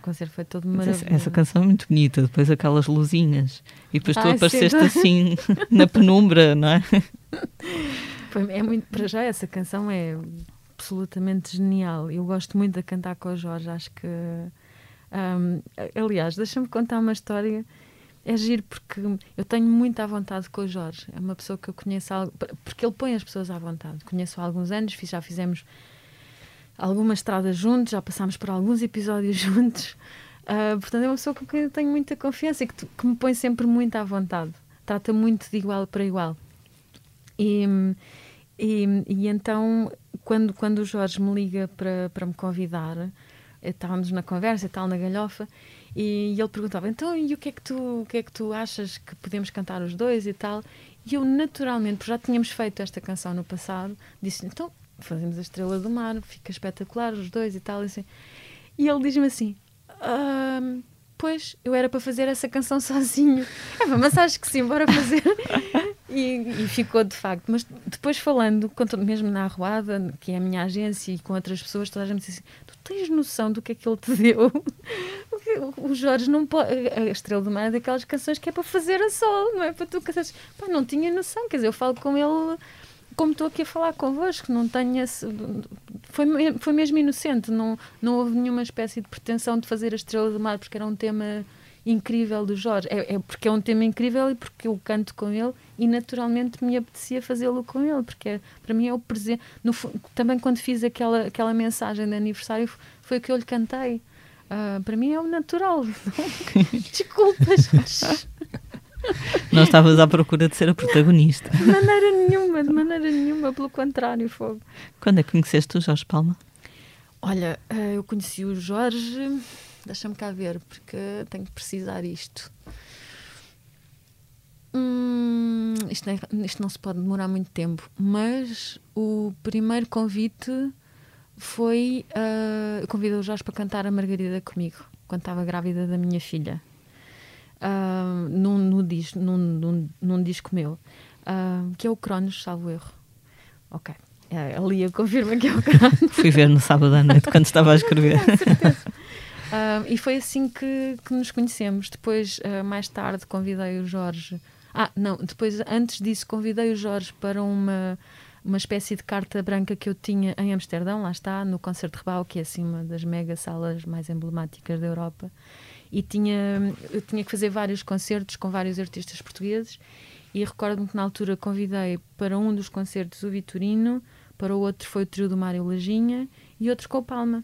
O concerto foi todo maravilhoso. Essa, essa, canção é muito bonita, depois aquelas luzinhas. E depois tu apareceste [LAUGHS] assim na penumbra, não é? [LAUGHS] Foi, é muito, para já, essa canção é absolutamente genial. Eu gosto muito de cantar com o Jorge, acho que um, aliás, deixa-me contar uma história. É giro porque eu tenho muita vontade com o Jorge. É uma pessoa que eu conheço, porque ele põe as pessoas à vontade. Conheço há alguns anos, já fizemos alguma estrada juntos, já passámos por alguns episódios [LAUGHS] juntos. Uh, portanto, é uma pessoa com quem eu tenho muita confiança e que, que me põe sempre muito à vontade. Trata muito de igual para igual. E, e, e, então, quando, quando o Jorge me liga para, para me convidar, estávamos na conversa e tal, na galhofa, e ele perguntava, então, e o que é que tu, o que é que tu achas que podemos cantar os dois e tal? E eu, naturalmente, porque já tínhamos feito esta canção no passado, disse, então, fazemos a Estrela do Mar, fica espetacular, os dois e tal, e assim. E ele diz-me assim, ah, pois, eu era para fazer essa canção [LAUGHS] sozinho. É, mas acho que sim, bora fazer. [LAUGHS] E, e, ficou de facto. Mas depois falando, mesmo na Arruada, que é a minha agência, e com outras pessoas, toda a gente disse assim: tens noção do que é que ele te [LAUGHS] deu? o Jorge não pode. A Estrela do Mar é daquelas canções que é para fazer a sol, não é para tu cantares. Pá, não tinha noção, quer dizer, eu falo com ele como estou aqui a falar convosco, não esse, foi, foi mesmo inocente, não, não houve nenhuma espécie de pretensão de fazer a Estrela do Mar porque era um tema incrível do Jorge. É, é, porque é um tema incrível e porque eu canto com ele e naturalmente me apetecia fazê-lo com ele, porque é, para mim é o presente. No, também quando fiz aquela, aquela mensagem de aniversário foi o que eu lhe cantei. Uh, para mim é o natural. [LAUGHS] Desculpas. Não estavas à procura de ser a protagonista. De maneira nenhuma, de maneira nenhuma, pelo contrário, fogo. Quando é que conheceste o Jorge Palma? Olha, ah, eu conheci o Jorge Deixa-me cá ver, porque tenho que precisar isto. Hum, isto, é, isto, não se pode demorar muito tempo, mas o primeiro convite foi. Uh, eu convidei o Jorge para cantar a Margarida comigo, quando estava grávida da minha filha, uh, num, disco, num, num, num disco meu, uh, que é o Cronos, salvo erro. Ok. É, ali eu confirmo que é o [LAUGHS] Cronos. Fui ver no sábado à noite quando estava a escrever. Uh, e foi assim que, que nos conhecemos. Depois, uh, mais tarde, convidei o Jorge. Ah, não, depois, antes disso, convidei o Jorge para uma, uma espécie de carta branca que eu tinha em Amsterdão, lá está, no Concerto Rebau, que é assim uma das mega salas mais emblemáticas da Europa. E tinha, eu tinha que fazer vários concertos com vários artistas portugueses. E recordo-me que na altura convidei para um dos concertos o Vitorino, para o outro foi o trio do Mário Lajinha e outro com o Palma.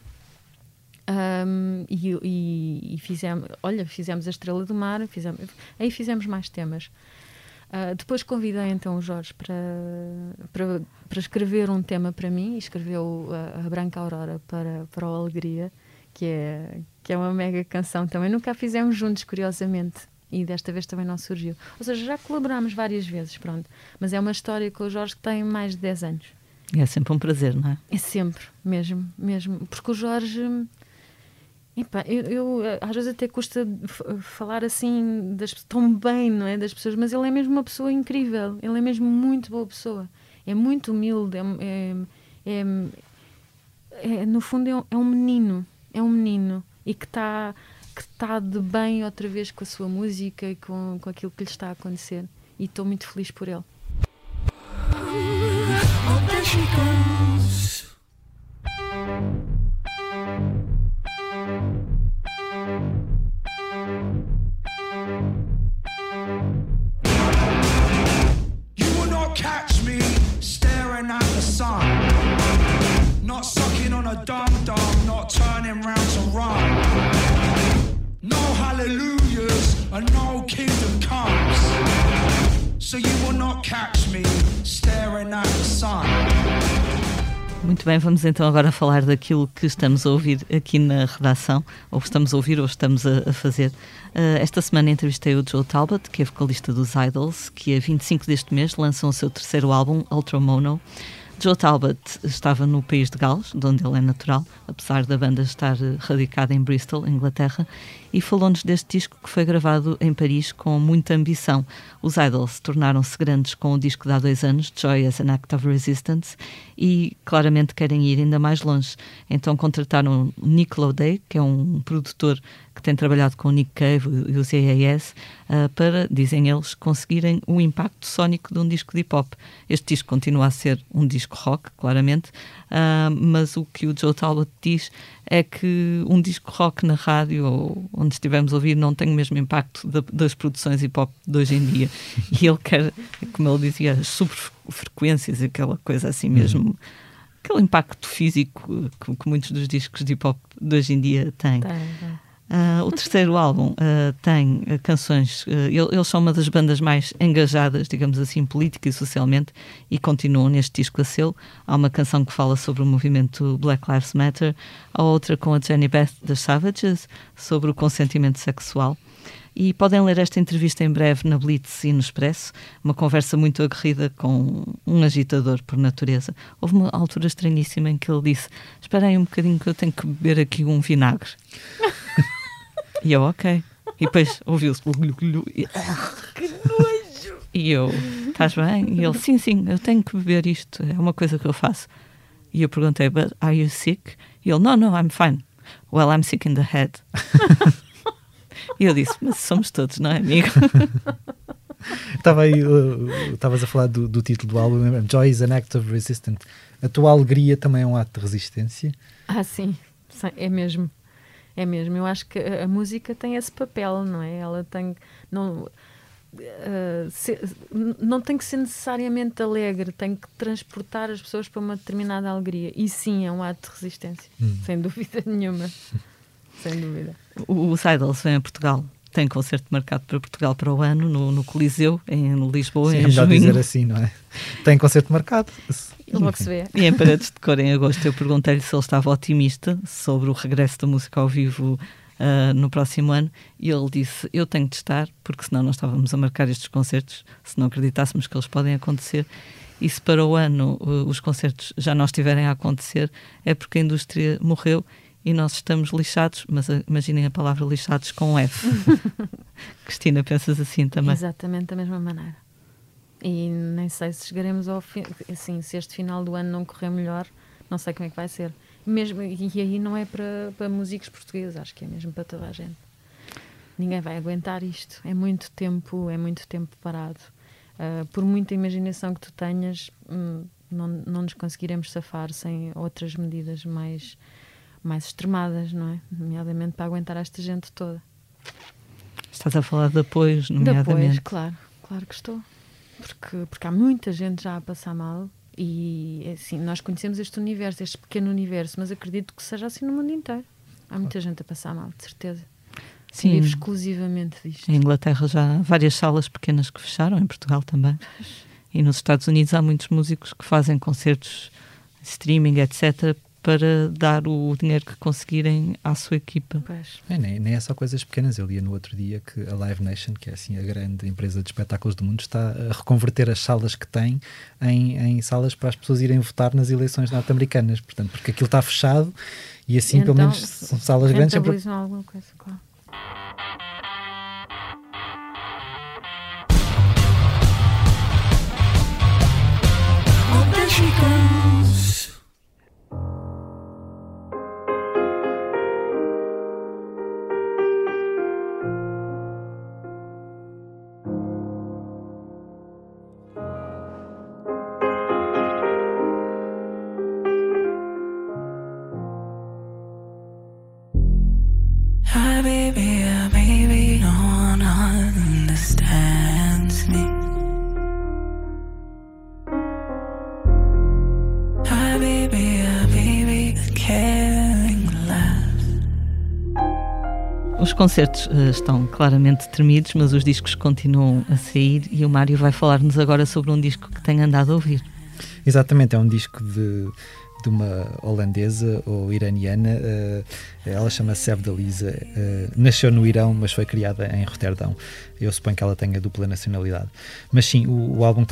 Um, e, e, e, fizemos, olha, fizemos a Estrela do Mar, fizemos, aí fizemos mais temas. Uh, depois convidei então o Jorge para, para, para escrever um tema para mim e escreveu a, a, Branca Aurora para, para o Alegria, que é, que é uma mega canção também. Nunca a fizemos juntos, curiosamente, e desta vez também não surgiu. Ou seja, já colaborámos várias vezes, pronto. Mas é uma história com o Jorge que tem mais de 10 anos. É sempre um prazer, não é? É sempre, mesmo, mesmo. Porque o Jorge Epa, eu, eu, eh, às vezes até custa falar assim das, tão bem, não é? Das pessoas, mas ele é mesmo uma pessoa incrível, ele é mesmo muito boa pessoa. é muito humilde, é, é, é, é no fundo é um, é um menino, é um menino e que está que está de bem outra vez com a sua música e com, com aquilo que lhe está a acontecer. E estou muito feliz por ele. Muito bem, vamos então agora falar daquilo que estamos a ouvir aqui na redação, ou estamos a ouvir ou estamos a, a fazer. Uh, esta semana entrevistei o Joe Talbot, que é vocalista dos Idols, que a 25 deste mês lançam o seu terceiro álbum, Ultramono. Joe Talbot estava no país de Gales, de onde ele é natural, apesar da banda estar radicada em Bristol, Inglaterra, e falou-nos deste disco que foi gravado em Paris com muita ambição. Os Idols tornaram-se grandes com o disco de há dois anos, Joy as an Act of Resistance, e claramente querem ir ainda mais longe. Então contrataram Nick Loday, que é um produtor que tem trabalhado com o Nick Cave e os AAS, uh, para, dizem eles, conseguirem o impacto sónico de um disco de hip hop. Este disco continua a ser um disco rock, claramente, uh, mas o que o Joe Talbot diz é que um disco rock na rádio ou onde estivemos a ouvir não tem o mesmo impacto de, das produções hip hop de hoje em dia. [LAUGHS] E ele quer, como ele dizia, as superfrequências, aquela coisa assim uhum. mesmo. Uhum. Aquele impacto físico que, que, muitos dos discos de hip hop de hoje em dia têm. Tá, tá. Uh, o terceiro álbum uh, tem uh, canções. eles são uma das bandas mais engajadas, digamos assim, política e socialmente, e continuam neste disco a seu. Há uma canção que fala sobre o movimento Black Lives Matter, há outra com a Jenny Beth das Savages sobre o consentimento sexual. E podem ler esta entrevista em breve na Blitz e no Expresso, uma conversa muito aguerrida com um agitador por natureza. Houve uma altura estranhíssima em que ele disse: Esperem um bocadinho que eu tenho que beber aqui um vinagre. [LAUGHS] E eu, ok. E depois ouviu-se. [LAUGHS] Que nojo! E eu, estás bem? E ele, sim, sim, eu tenho que beber isto, é uma coisa que eu faço. E eu perguntei, but are you sick? E ele, no, no, I'm fine. Well, I'm sick in the head. [LAUGHS] e eu disse, mas somos todos, não é, amigo? [LAUGHS] Estava aí, estavas uh, a falar do, do, título do álbum, Joy is an act of resistance. A tua alegria também é um ato de resistência? Ah, sim, é mesmo. É mesmo, eu acho que a, a música tem esse papel, não é? Ela tem. Não, Uh, se, não tem que ser necessariamente alegre, tem que transportar as pessoas para uma determinada alegria. E sim, é um ato de resistência, hum. sem dúvida [LAUGHS] nenhuma. sem dúvida. O, o Seidels vem a Portugal. Tem concerto marcado para Portugal para o ano, no, no Coliseu, em Lisboa, sim, em é junho. dizer assim, não é? Tem concerto marcado. Logo se vê. [LAUGHS] E em Paredes de Cor, em agosto, eu perguntei-lhe se ele estava otimista sobre o regresso da música ao vivo uh, no próximo ano e ele disse: Eu tenho de estar, porque senão não estávamos a marcar estes concertos, se não acreditássemos que eles podem acontecer. E se para o ano uh, os concertos já não estiverem a acontecer, é porque a indústria morreu e nós estamos lixados, mas imaginem a palavra lixados com F. [LAUGHS] Cristina, pensas assim também? Exatamente da mesma maneira. E nem sei se chegaremos ao fim. Assim, se este final do ano não correr melhor, não sei como é que vai ser. Mesmo, e aí não é para, para músicos portugueses, acho que é mesmo para toda a gente. Ninguém vai aguentar isto. É muito tempo, é muito tempo parado. Uh, por muita imaginação que tu tenhas, hum, não, não nos conseguiremos safar sem outras medidas mais, mais extremadas, não é? Nomeadamente para aguentar esta gente toda. Estás a falar de apoios, nomeadamente? De apoios, claro, claro que estou porque, porque há muita gente já a passar mal e assim, nós conhecemos este universo, este pequeno universo, mas acredito que seja assim no mundo inteiro. Há muita gente a passar mal, de certeza. Sim, vive exclusivamente disto. Em Inglaterra já há várias salas pequenas que fecharam, em Portugal também. E nos Estados Unidos há muitos músicos que fazem concertos streaming, etc., para dar o dinheiro que conseguirem à sua equipa. É, nem, nem é só coisas pequenas. Eu lia no outro dia que a Live Nation, que é assim a grande empresa de espetáculos do mundo, está a reconverter as salas que tem em, em salas para as pessoas irem votar nas eleições norte-americanas. Portanto, porque aquilo está fechado e assim, então, pelo menos, são salas grandes. Sempre... alguma coisa, claro. she concertos eh, estão claramente tremidos, mas os discos continuam a sair e o Mário vai falar-nos agora sobre um disco que tem andado a ouvir. Exatamente, é um disco de, de uma holandesa ou iraniana. eh, ela chama-se Sevdaliza. eh, nasceu no Irão, mas foi criada em Roterdão. Eu suponho que ela tenha dupla nacionalidade. Mas sim, o, o álbum que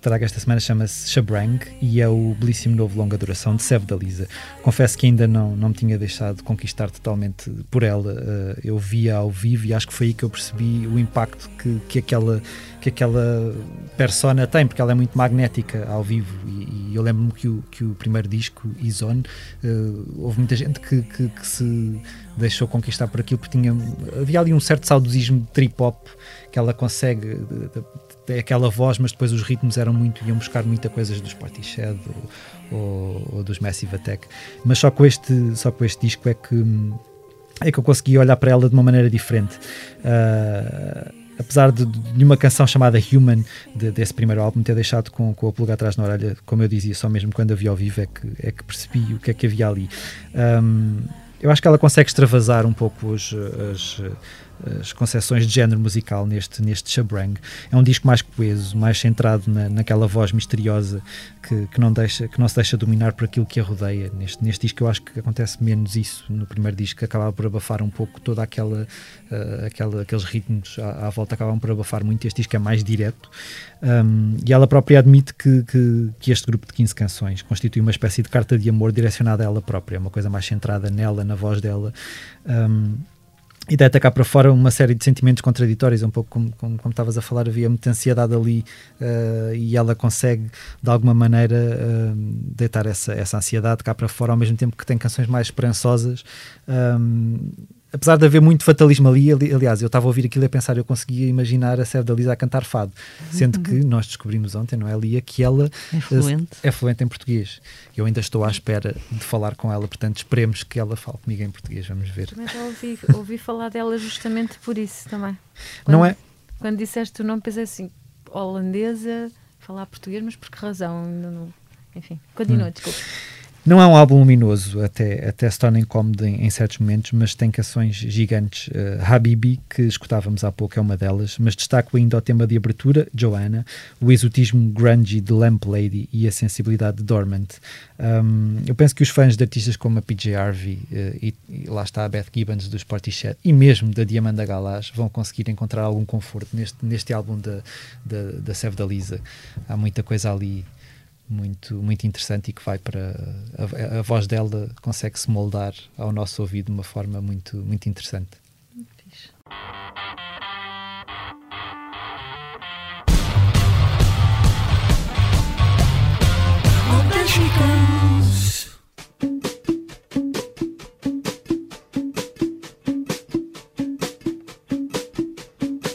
trago, esta semana chama-se Shabrang e é o belíssimo novo longa duração de Sevdaliza. Confesso que ainda não, não me tinha deixado conquistar totalmente por ela. eh, eu via ao vivo e acho que foi aí que eu percebi o impacto que, que aquela que aquela persona tem, porque ela é muito magnética ao vivo. E, e eu lembro-me que o, que o primeiro disco, Izone, eh, houve muita gente que, que, que se deixou conquistar por aquilo, porque tinha, havia ali um certo saudosismo de trip-hop que ela consegue. de- aquela voz, mas depois os ritmos eram muito, iam buscar muita coisas dos Portishead ou, ou, ou dos Massive Attack. Mas só com este, só com este disco é que é que eu consegui olhar para ela de uma maneira diferente. Ah, apesar de, de uma canção chamada Human, de- desse primeiro álbum, ter deixado com, com a pulga atrás na orelha, como eu dizia, só mesmo quando a vi ao vivo é que, é que percebi o que é que havia ali. Ahm, eu acho que ela consegue extravasar um pouco os, as, as concepções de género musical neste, neste Shabrang. É um disco mais coeso, mais centrado na, naquela voz misteriosa que, que, não deixa, que não se deixa dominar por aquilo que a rodeia. Neste, neste disco eu acho que acontece menos isso. No primeiro disco acabava por abafar um pouco toda aquela, uh, aquela aqueles ritmos à, à, volta acabavam por abafar muito. Este disco é mais direto. Um, e ela própria admite que, que, que, este grupo de 15 canções constitui uma espécie de carta de amor direcionada a ela própria, uma coisa mais centrada nela, na voz dela. Um, e daí cá para fora uma série de sentimentos contraditórios, um pouco como, como, como estavas a falar, havia muita ansiedade ali uh, e ela consegue de alguma maneira uh, deitar essa, essa ansiedade cá para fora, ao mesmo tempo que tem canções mais esperançosas. Um, apesar de haver muito fatalismo ali, ali aliás, eu estava a ouvir aquilo e a pensar, eu conseguia imaginar a Sérgio da Lisa a cantar fado, sendo que nós descobrimos ontem, não é, Lia, que ela é fluente. é fluente em português. Eu ainda estou à espera de falar com ela, portanto, esperemos que ela fale comigo em português, vamos ver. Também já ouvi, ouvi falar dela justamente por isso também. Quando, não é? Quando disseste o nome, pensei assim, holandesa, falar português, mas por que razão? Não, enfim, continua, hum. desculpa. Não é um álbum luminoso, até, até se torna incómodo em, em certos momentos, mas tem canções gigantes. Uh, Habibi, que escutávamos há pouco, é uma delas, mas destaco ainda o tema de abertura, Joanna, o exotismo grungy de Lamp Lady e a sensibilidade de Dormant. Um, eu penso que os fãs de artistas como a PJ Harvey uh, e, e, lá está a Beth Gibbons dos Portishead e mesmo da Diamanda Galás vão conseguir encontrar algum conforto neste, neste álbum da, da, da da Lisa. Há muita coisa ali muito, muito interessante e que vai para a, a, voz dela consegue se moldar ao nosso ouvido de uma forma muito, muito interessante. Fixe.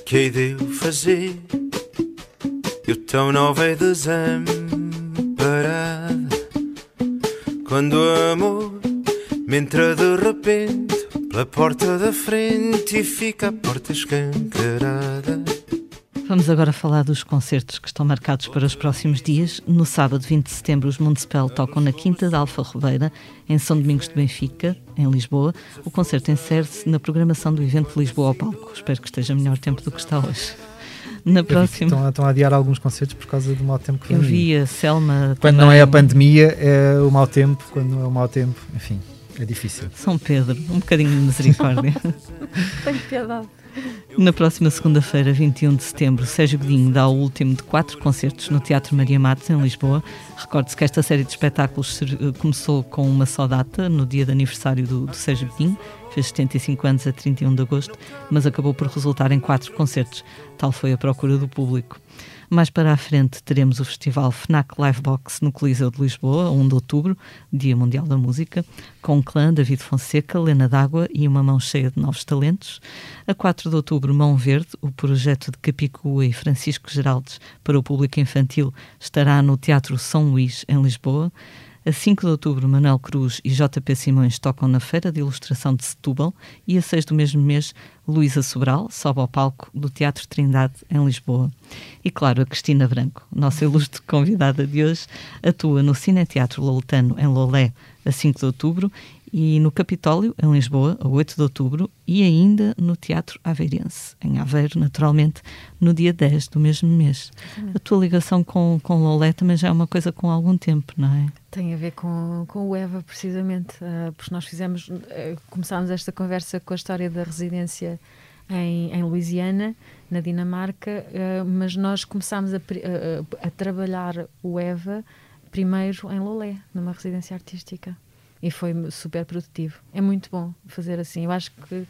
Que hei de eu fazer? Eu tão nova e desamparada Quando o amor me entra de repente Pela porta da frente e fica a porta escancarada Vamos agora falar dos concertos que estão marcados para os próximos dias. No sábado 20 de setembro, os Municipal tocam na Quinta da Alfa Ribeira, em São Domingos de Benfica, em Lisboa. O concerto insere-se na programação do evento Lisboa ao Palco. Espero que esteja melhor tempo do que está hoje. Na próxima. Estão, estão, a adiar alguns concertos por causa do mau tempo que Eu vi a Selma. Quando também. não é a pandemia, é o mau tempo. Quando não é o mau tempo, enfim, é difícil. São Pedro, um bocadinho de misericórdia. [LAUGHS] Tenho piedade. Na próxima segunda-feira, 21 de setembro, Sérgio Godinho dá o último de quatro concertos no Teatro Maria Matos, em Lisboa. Recorde-se que esta série de espetáculos começou com uma só data, no dia de aniversário do, do Sérgio Godinho, fez 75 anos a 31 de agosto, mas acabou por resultar em quatro concertos. Tal foi a procura do público. Mais para a frente teremos o festival FNAC Livebox no Coliseu de Lisboa, 1 de outubro, Dia Mundial da Música, com clã David Fonseca, Lena D'Água e uma mão cheia de novos talentos. A 4 de outubro, Mão Verde, o projeto de Capicua e Francisco Geraldes para o público infantil, estará no Teatro São Luís, em Lisboa. A 5 de outubro, Manuel Cruz e JP Simões tocam na Feira de Ilustração de Setúbal e a 6 do mesmo mês, Luísa Sobral sobe ao palco do Teatro Trindade, em Lisboa. E claro, a Cristina Branco, nossa ilustre convidada de hoje, atua no Cineteatro Loletano, em Lolé, a 5 de outubro e no Capitólio, em Lisboa, a 8 de outubro, e ainda no Teatro Aveirense, em Aveiro, naturalmente, no dia 10 do mesmo mês. A tua ligação com, com Lolé também já é uma coisa com algum tempo, não é? Tem a ver com, com o EVA, precisamente, uh, porque nós fizemos, uh, começámos esta conversa com a história da residência em, em Louisiana, na Dinamarca, uh, mas nós começámos a, a, a trabalhar o EVA primeiro em Lolé, numa residência artística e foi super produtivo. É muito bom fazer assim. Eu acho que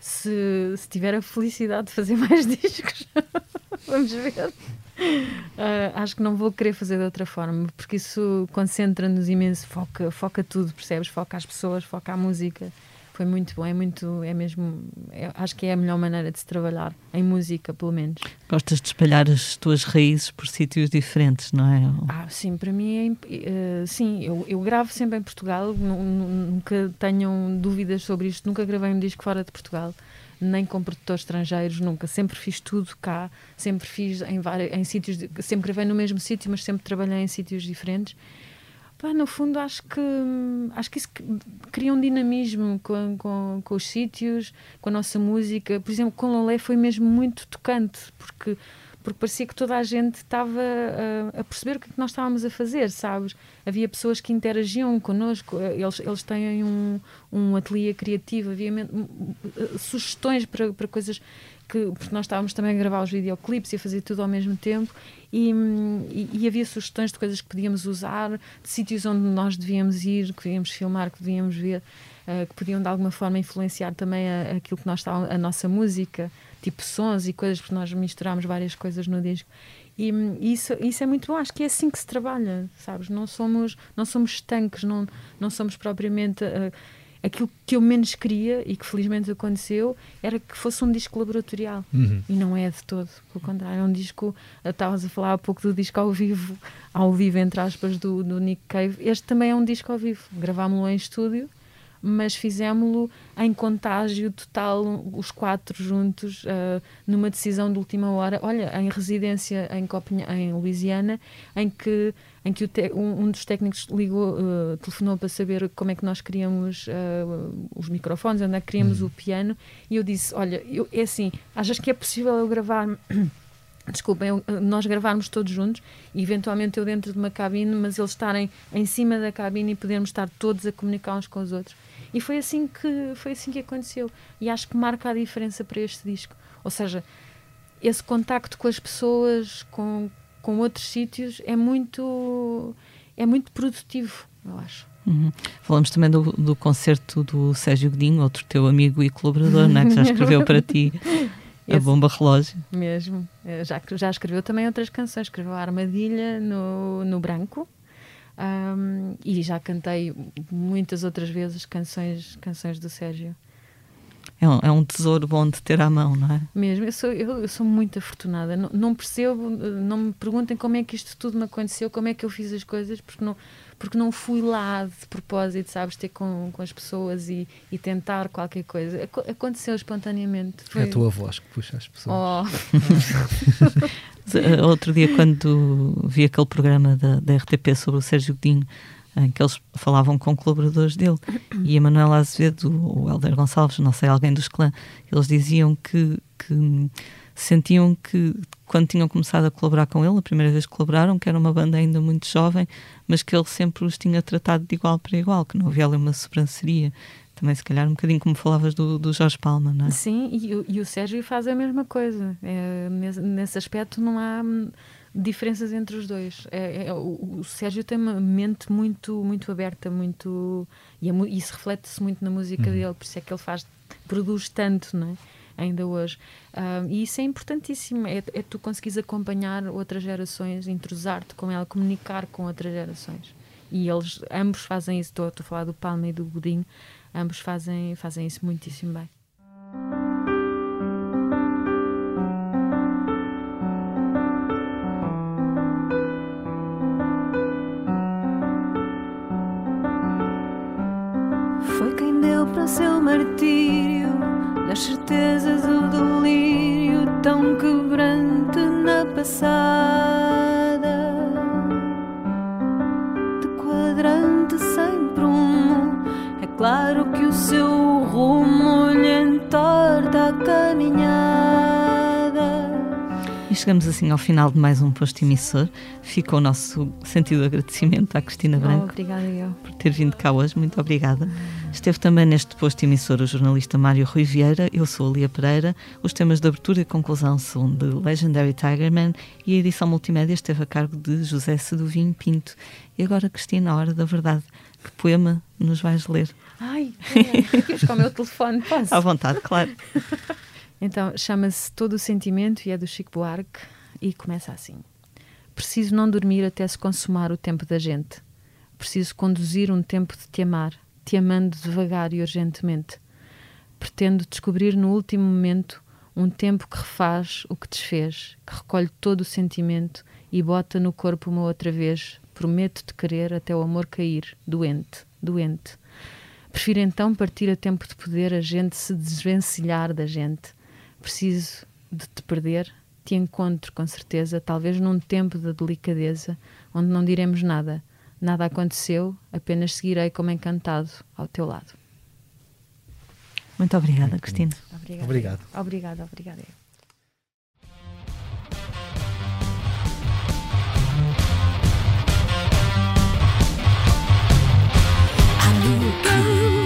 se, se tiver a felicidade de fazer [LAUGHS] mais discos, [LAUGHS] vamos ver. Uh, acho que não vou querer fazer de outra forma, porque isso concentra-nos imenso, foca, foca tudo, percebes? Foca as pessoas, foca a música foi muito bom, é muito, é mesmo, é, acho que é a melhor maneira de se trabalhar, em música, pelo menos. Gostas de espalhar as tuas raízes por sítios diferentes, não é? Ah, sim, para mim é, uh, sim, eu, eu gravo sempre em Portugal, nunca tenham dúvidas sobre isto, nunca gravei um disco fora de Portugal, nem com produtores estrangeiros, nunca, sempre fiz tudo cá, sempre fiz em vários, em sítios, sempre gravei no mesmo sítio, mas sempre trabalhei em sítios diferentes Pá, no fundo, acho que, acho que isso cria um dinamismo com, com, com os sítios, com a nossa música. Por exemplo, com Lolé foi mesmo muito tocante, porque, porque parecia que toda a gente estava a, a perceber o que, é que nós estávamos a fazer, sabes? Havia pessoas que interagiam connosco, eles, eles têm um, um ateliê criativo, havia sugestões para, para coisas que, porque nós estávamos também a gravar os videoclipes e a fazer tudo ao mesmo tempo e, e, e, havia sugestões de coisas que podíamos usar, de sítios onde nós devíamos ir, que devíamos filmar, que devíamos ver, uh, que podiam de alguma forma influenciar também a, aquilo que nós estávamos, a nossa música, tipo sons e coisas, porque nós misturámos várias coisas no disco. E isso, isso é muito bom, acho que é assim que se trabalha, sabes? Não somos, não somos estanques, não, não somos propriamente. Uh, aquilo que eu menos queria e que felizmente aconteceu era que fosse um disco laboratorial uhum. e não é de todo, pelo contrário, é um disco. Estavas a falar há pouco do disco ao vivo, ao vivo, entre aspas, do, do Nick Cave. Este também é um disco ao vivo. Gravámos-lo em estúdio mas fizemos-lo em contágio total, os quatro juntos, uh, numa decisão de última hora. Olha, em residência em, Copinha, em Louisiana, em que, em que um, um, dos técnicos ligou, uh, telefonou para saber como é que nós queríamos uh, os microfones, onde é que queríamos uhum. o piano, e eu disse: Olha, eu, é assim, achas que é possível eu gravar. [CLEARS THROAT] desculpem, nós gravarmos todos juntos, e eventualmente eu dentro de uma cabine, mas eles estarem em cima da cabine e podermos estar todos a comunicar uns com os outros. E foi assim que foi assim que aconteceu. E acho que marca a diferença para este disco. Ou seja, esse contacto com as pessoas, com, com outros sítios, é muito é muito produtivo, eu acho. Uhum. Falamos também do, do concerto do Sérgio Godinho, outro teu amigo e colaborador, né, que já escreveu para ti [LAUGHS] a bomba relógio. Mesmo. Já, já escreveu também outras canções. Escreveu a Armadilha no, no Branco, um, e já cantei muitas outras vezes canções, canções do Sérgio. É um, é um tesouro bom de ter à mão, não é? Mesmo, eu sou, eu, eu sou muito afortunada. Não, não, percebo, não me perguntem como é que isto tudo me aconteceu, como é que eu fiz as coisas, porque não, porque não fui lá de propósito, sabes, ter com, com as pessoas e, e tentar qualquer coisa. Aconteceu espontaneamente. Foi... É a tua voz que puxa as pessoas. Oh. [LAUGHS] Outro dia, quando vi aquele programa da, da RTP sobre o Sérgio Godinho, em que eles falavam com colaboradores dele, e a Manuela Azevedo, o Helder Gonçalves, não sei, alguém dos clã, eles diziam que, que sentiam que quando tinham começado a colaborar com ele, a primeira vez que colaboraram, que era uma banda ainda muito jovem, mas que ele sempre os tinha tratado de igual para igual, que não havia ali uma sobranceria. Também, se calhar, um bocadinho como falavas do, do Jorge Palma, não é? Sim, e, e o Sérgio faz a mesma coisa. É, nesse, nesse, aspecto, não há diferenças entre os dois. É, é, o, o, Sérgio tem uma mente muito, muito aberta, muito. E a, isso reflete-se muito na música uhum. dele, por isso é que ele faz, produz tanto, não é? ainda hoje. Uh, e isso é importantíssimo, é, é tu conseguires acompanhar outras gerações, entrosar-te com ela, comunicar com outras gerações. E eles, ambos fazem isso, estou, estou a falar do Palma e do Godinho, ambos fazem, fazem isso muitíssimo bem. Seu martírio nas certezas o delírio tão quebrante na passada de quadrante sem prumo. É claro que o seu rumo lhe entorta a caminhada. E chegamos assim ao final de mais um posto emissor. Fica o nosso sentido agradecimento à Cristina Branco Oh, obrigada eu. por ter vindo cá hoje. Muito obrigada. Esteve também neste posto emissor o jornalista Mário Rui Vieira. Eu sou a Lia Pereira. Os temas de abertura e conclusão são de Legendary Tigerman e a edição multimédia esteve a cargo de José Sedovinho Pinto. E agora, Cristina, a hora da verdade. Que poema nos vais ler? Ai, aqui [LAUGHS] buscar o meu telefone, posso? À vontade, claro. Então, chama-se Todo o Sentimento e é do Chico Buarque e começa assim. Preciso não dormir até se consumar o tempo da gente. Preciso conduzir um tempo de te amar, te amando devagar e urgentemente. Pretendo descobrir no último momento um tempo que refaz o que desfez, que recolhe todo o sentimento e bota no corpo uma outra vez. Prometo-te querer até o amor cair, doente, doente. Prefiro então partir a tempo de poder a gente se desvencilhar da gente. Preciso de te perder, te encontro com certeza, talvez num tempo de delicadeza, onde não diremos nada. Nada aconteceu, apenas seguirei como encantado ao teu lado. Muito obrigada, Cristina. Obrigada. Obrigado. Obrigada, obrigada. I.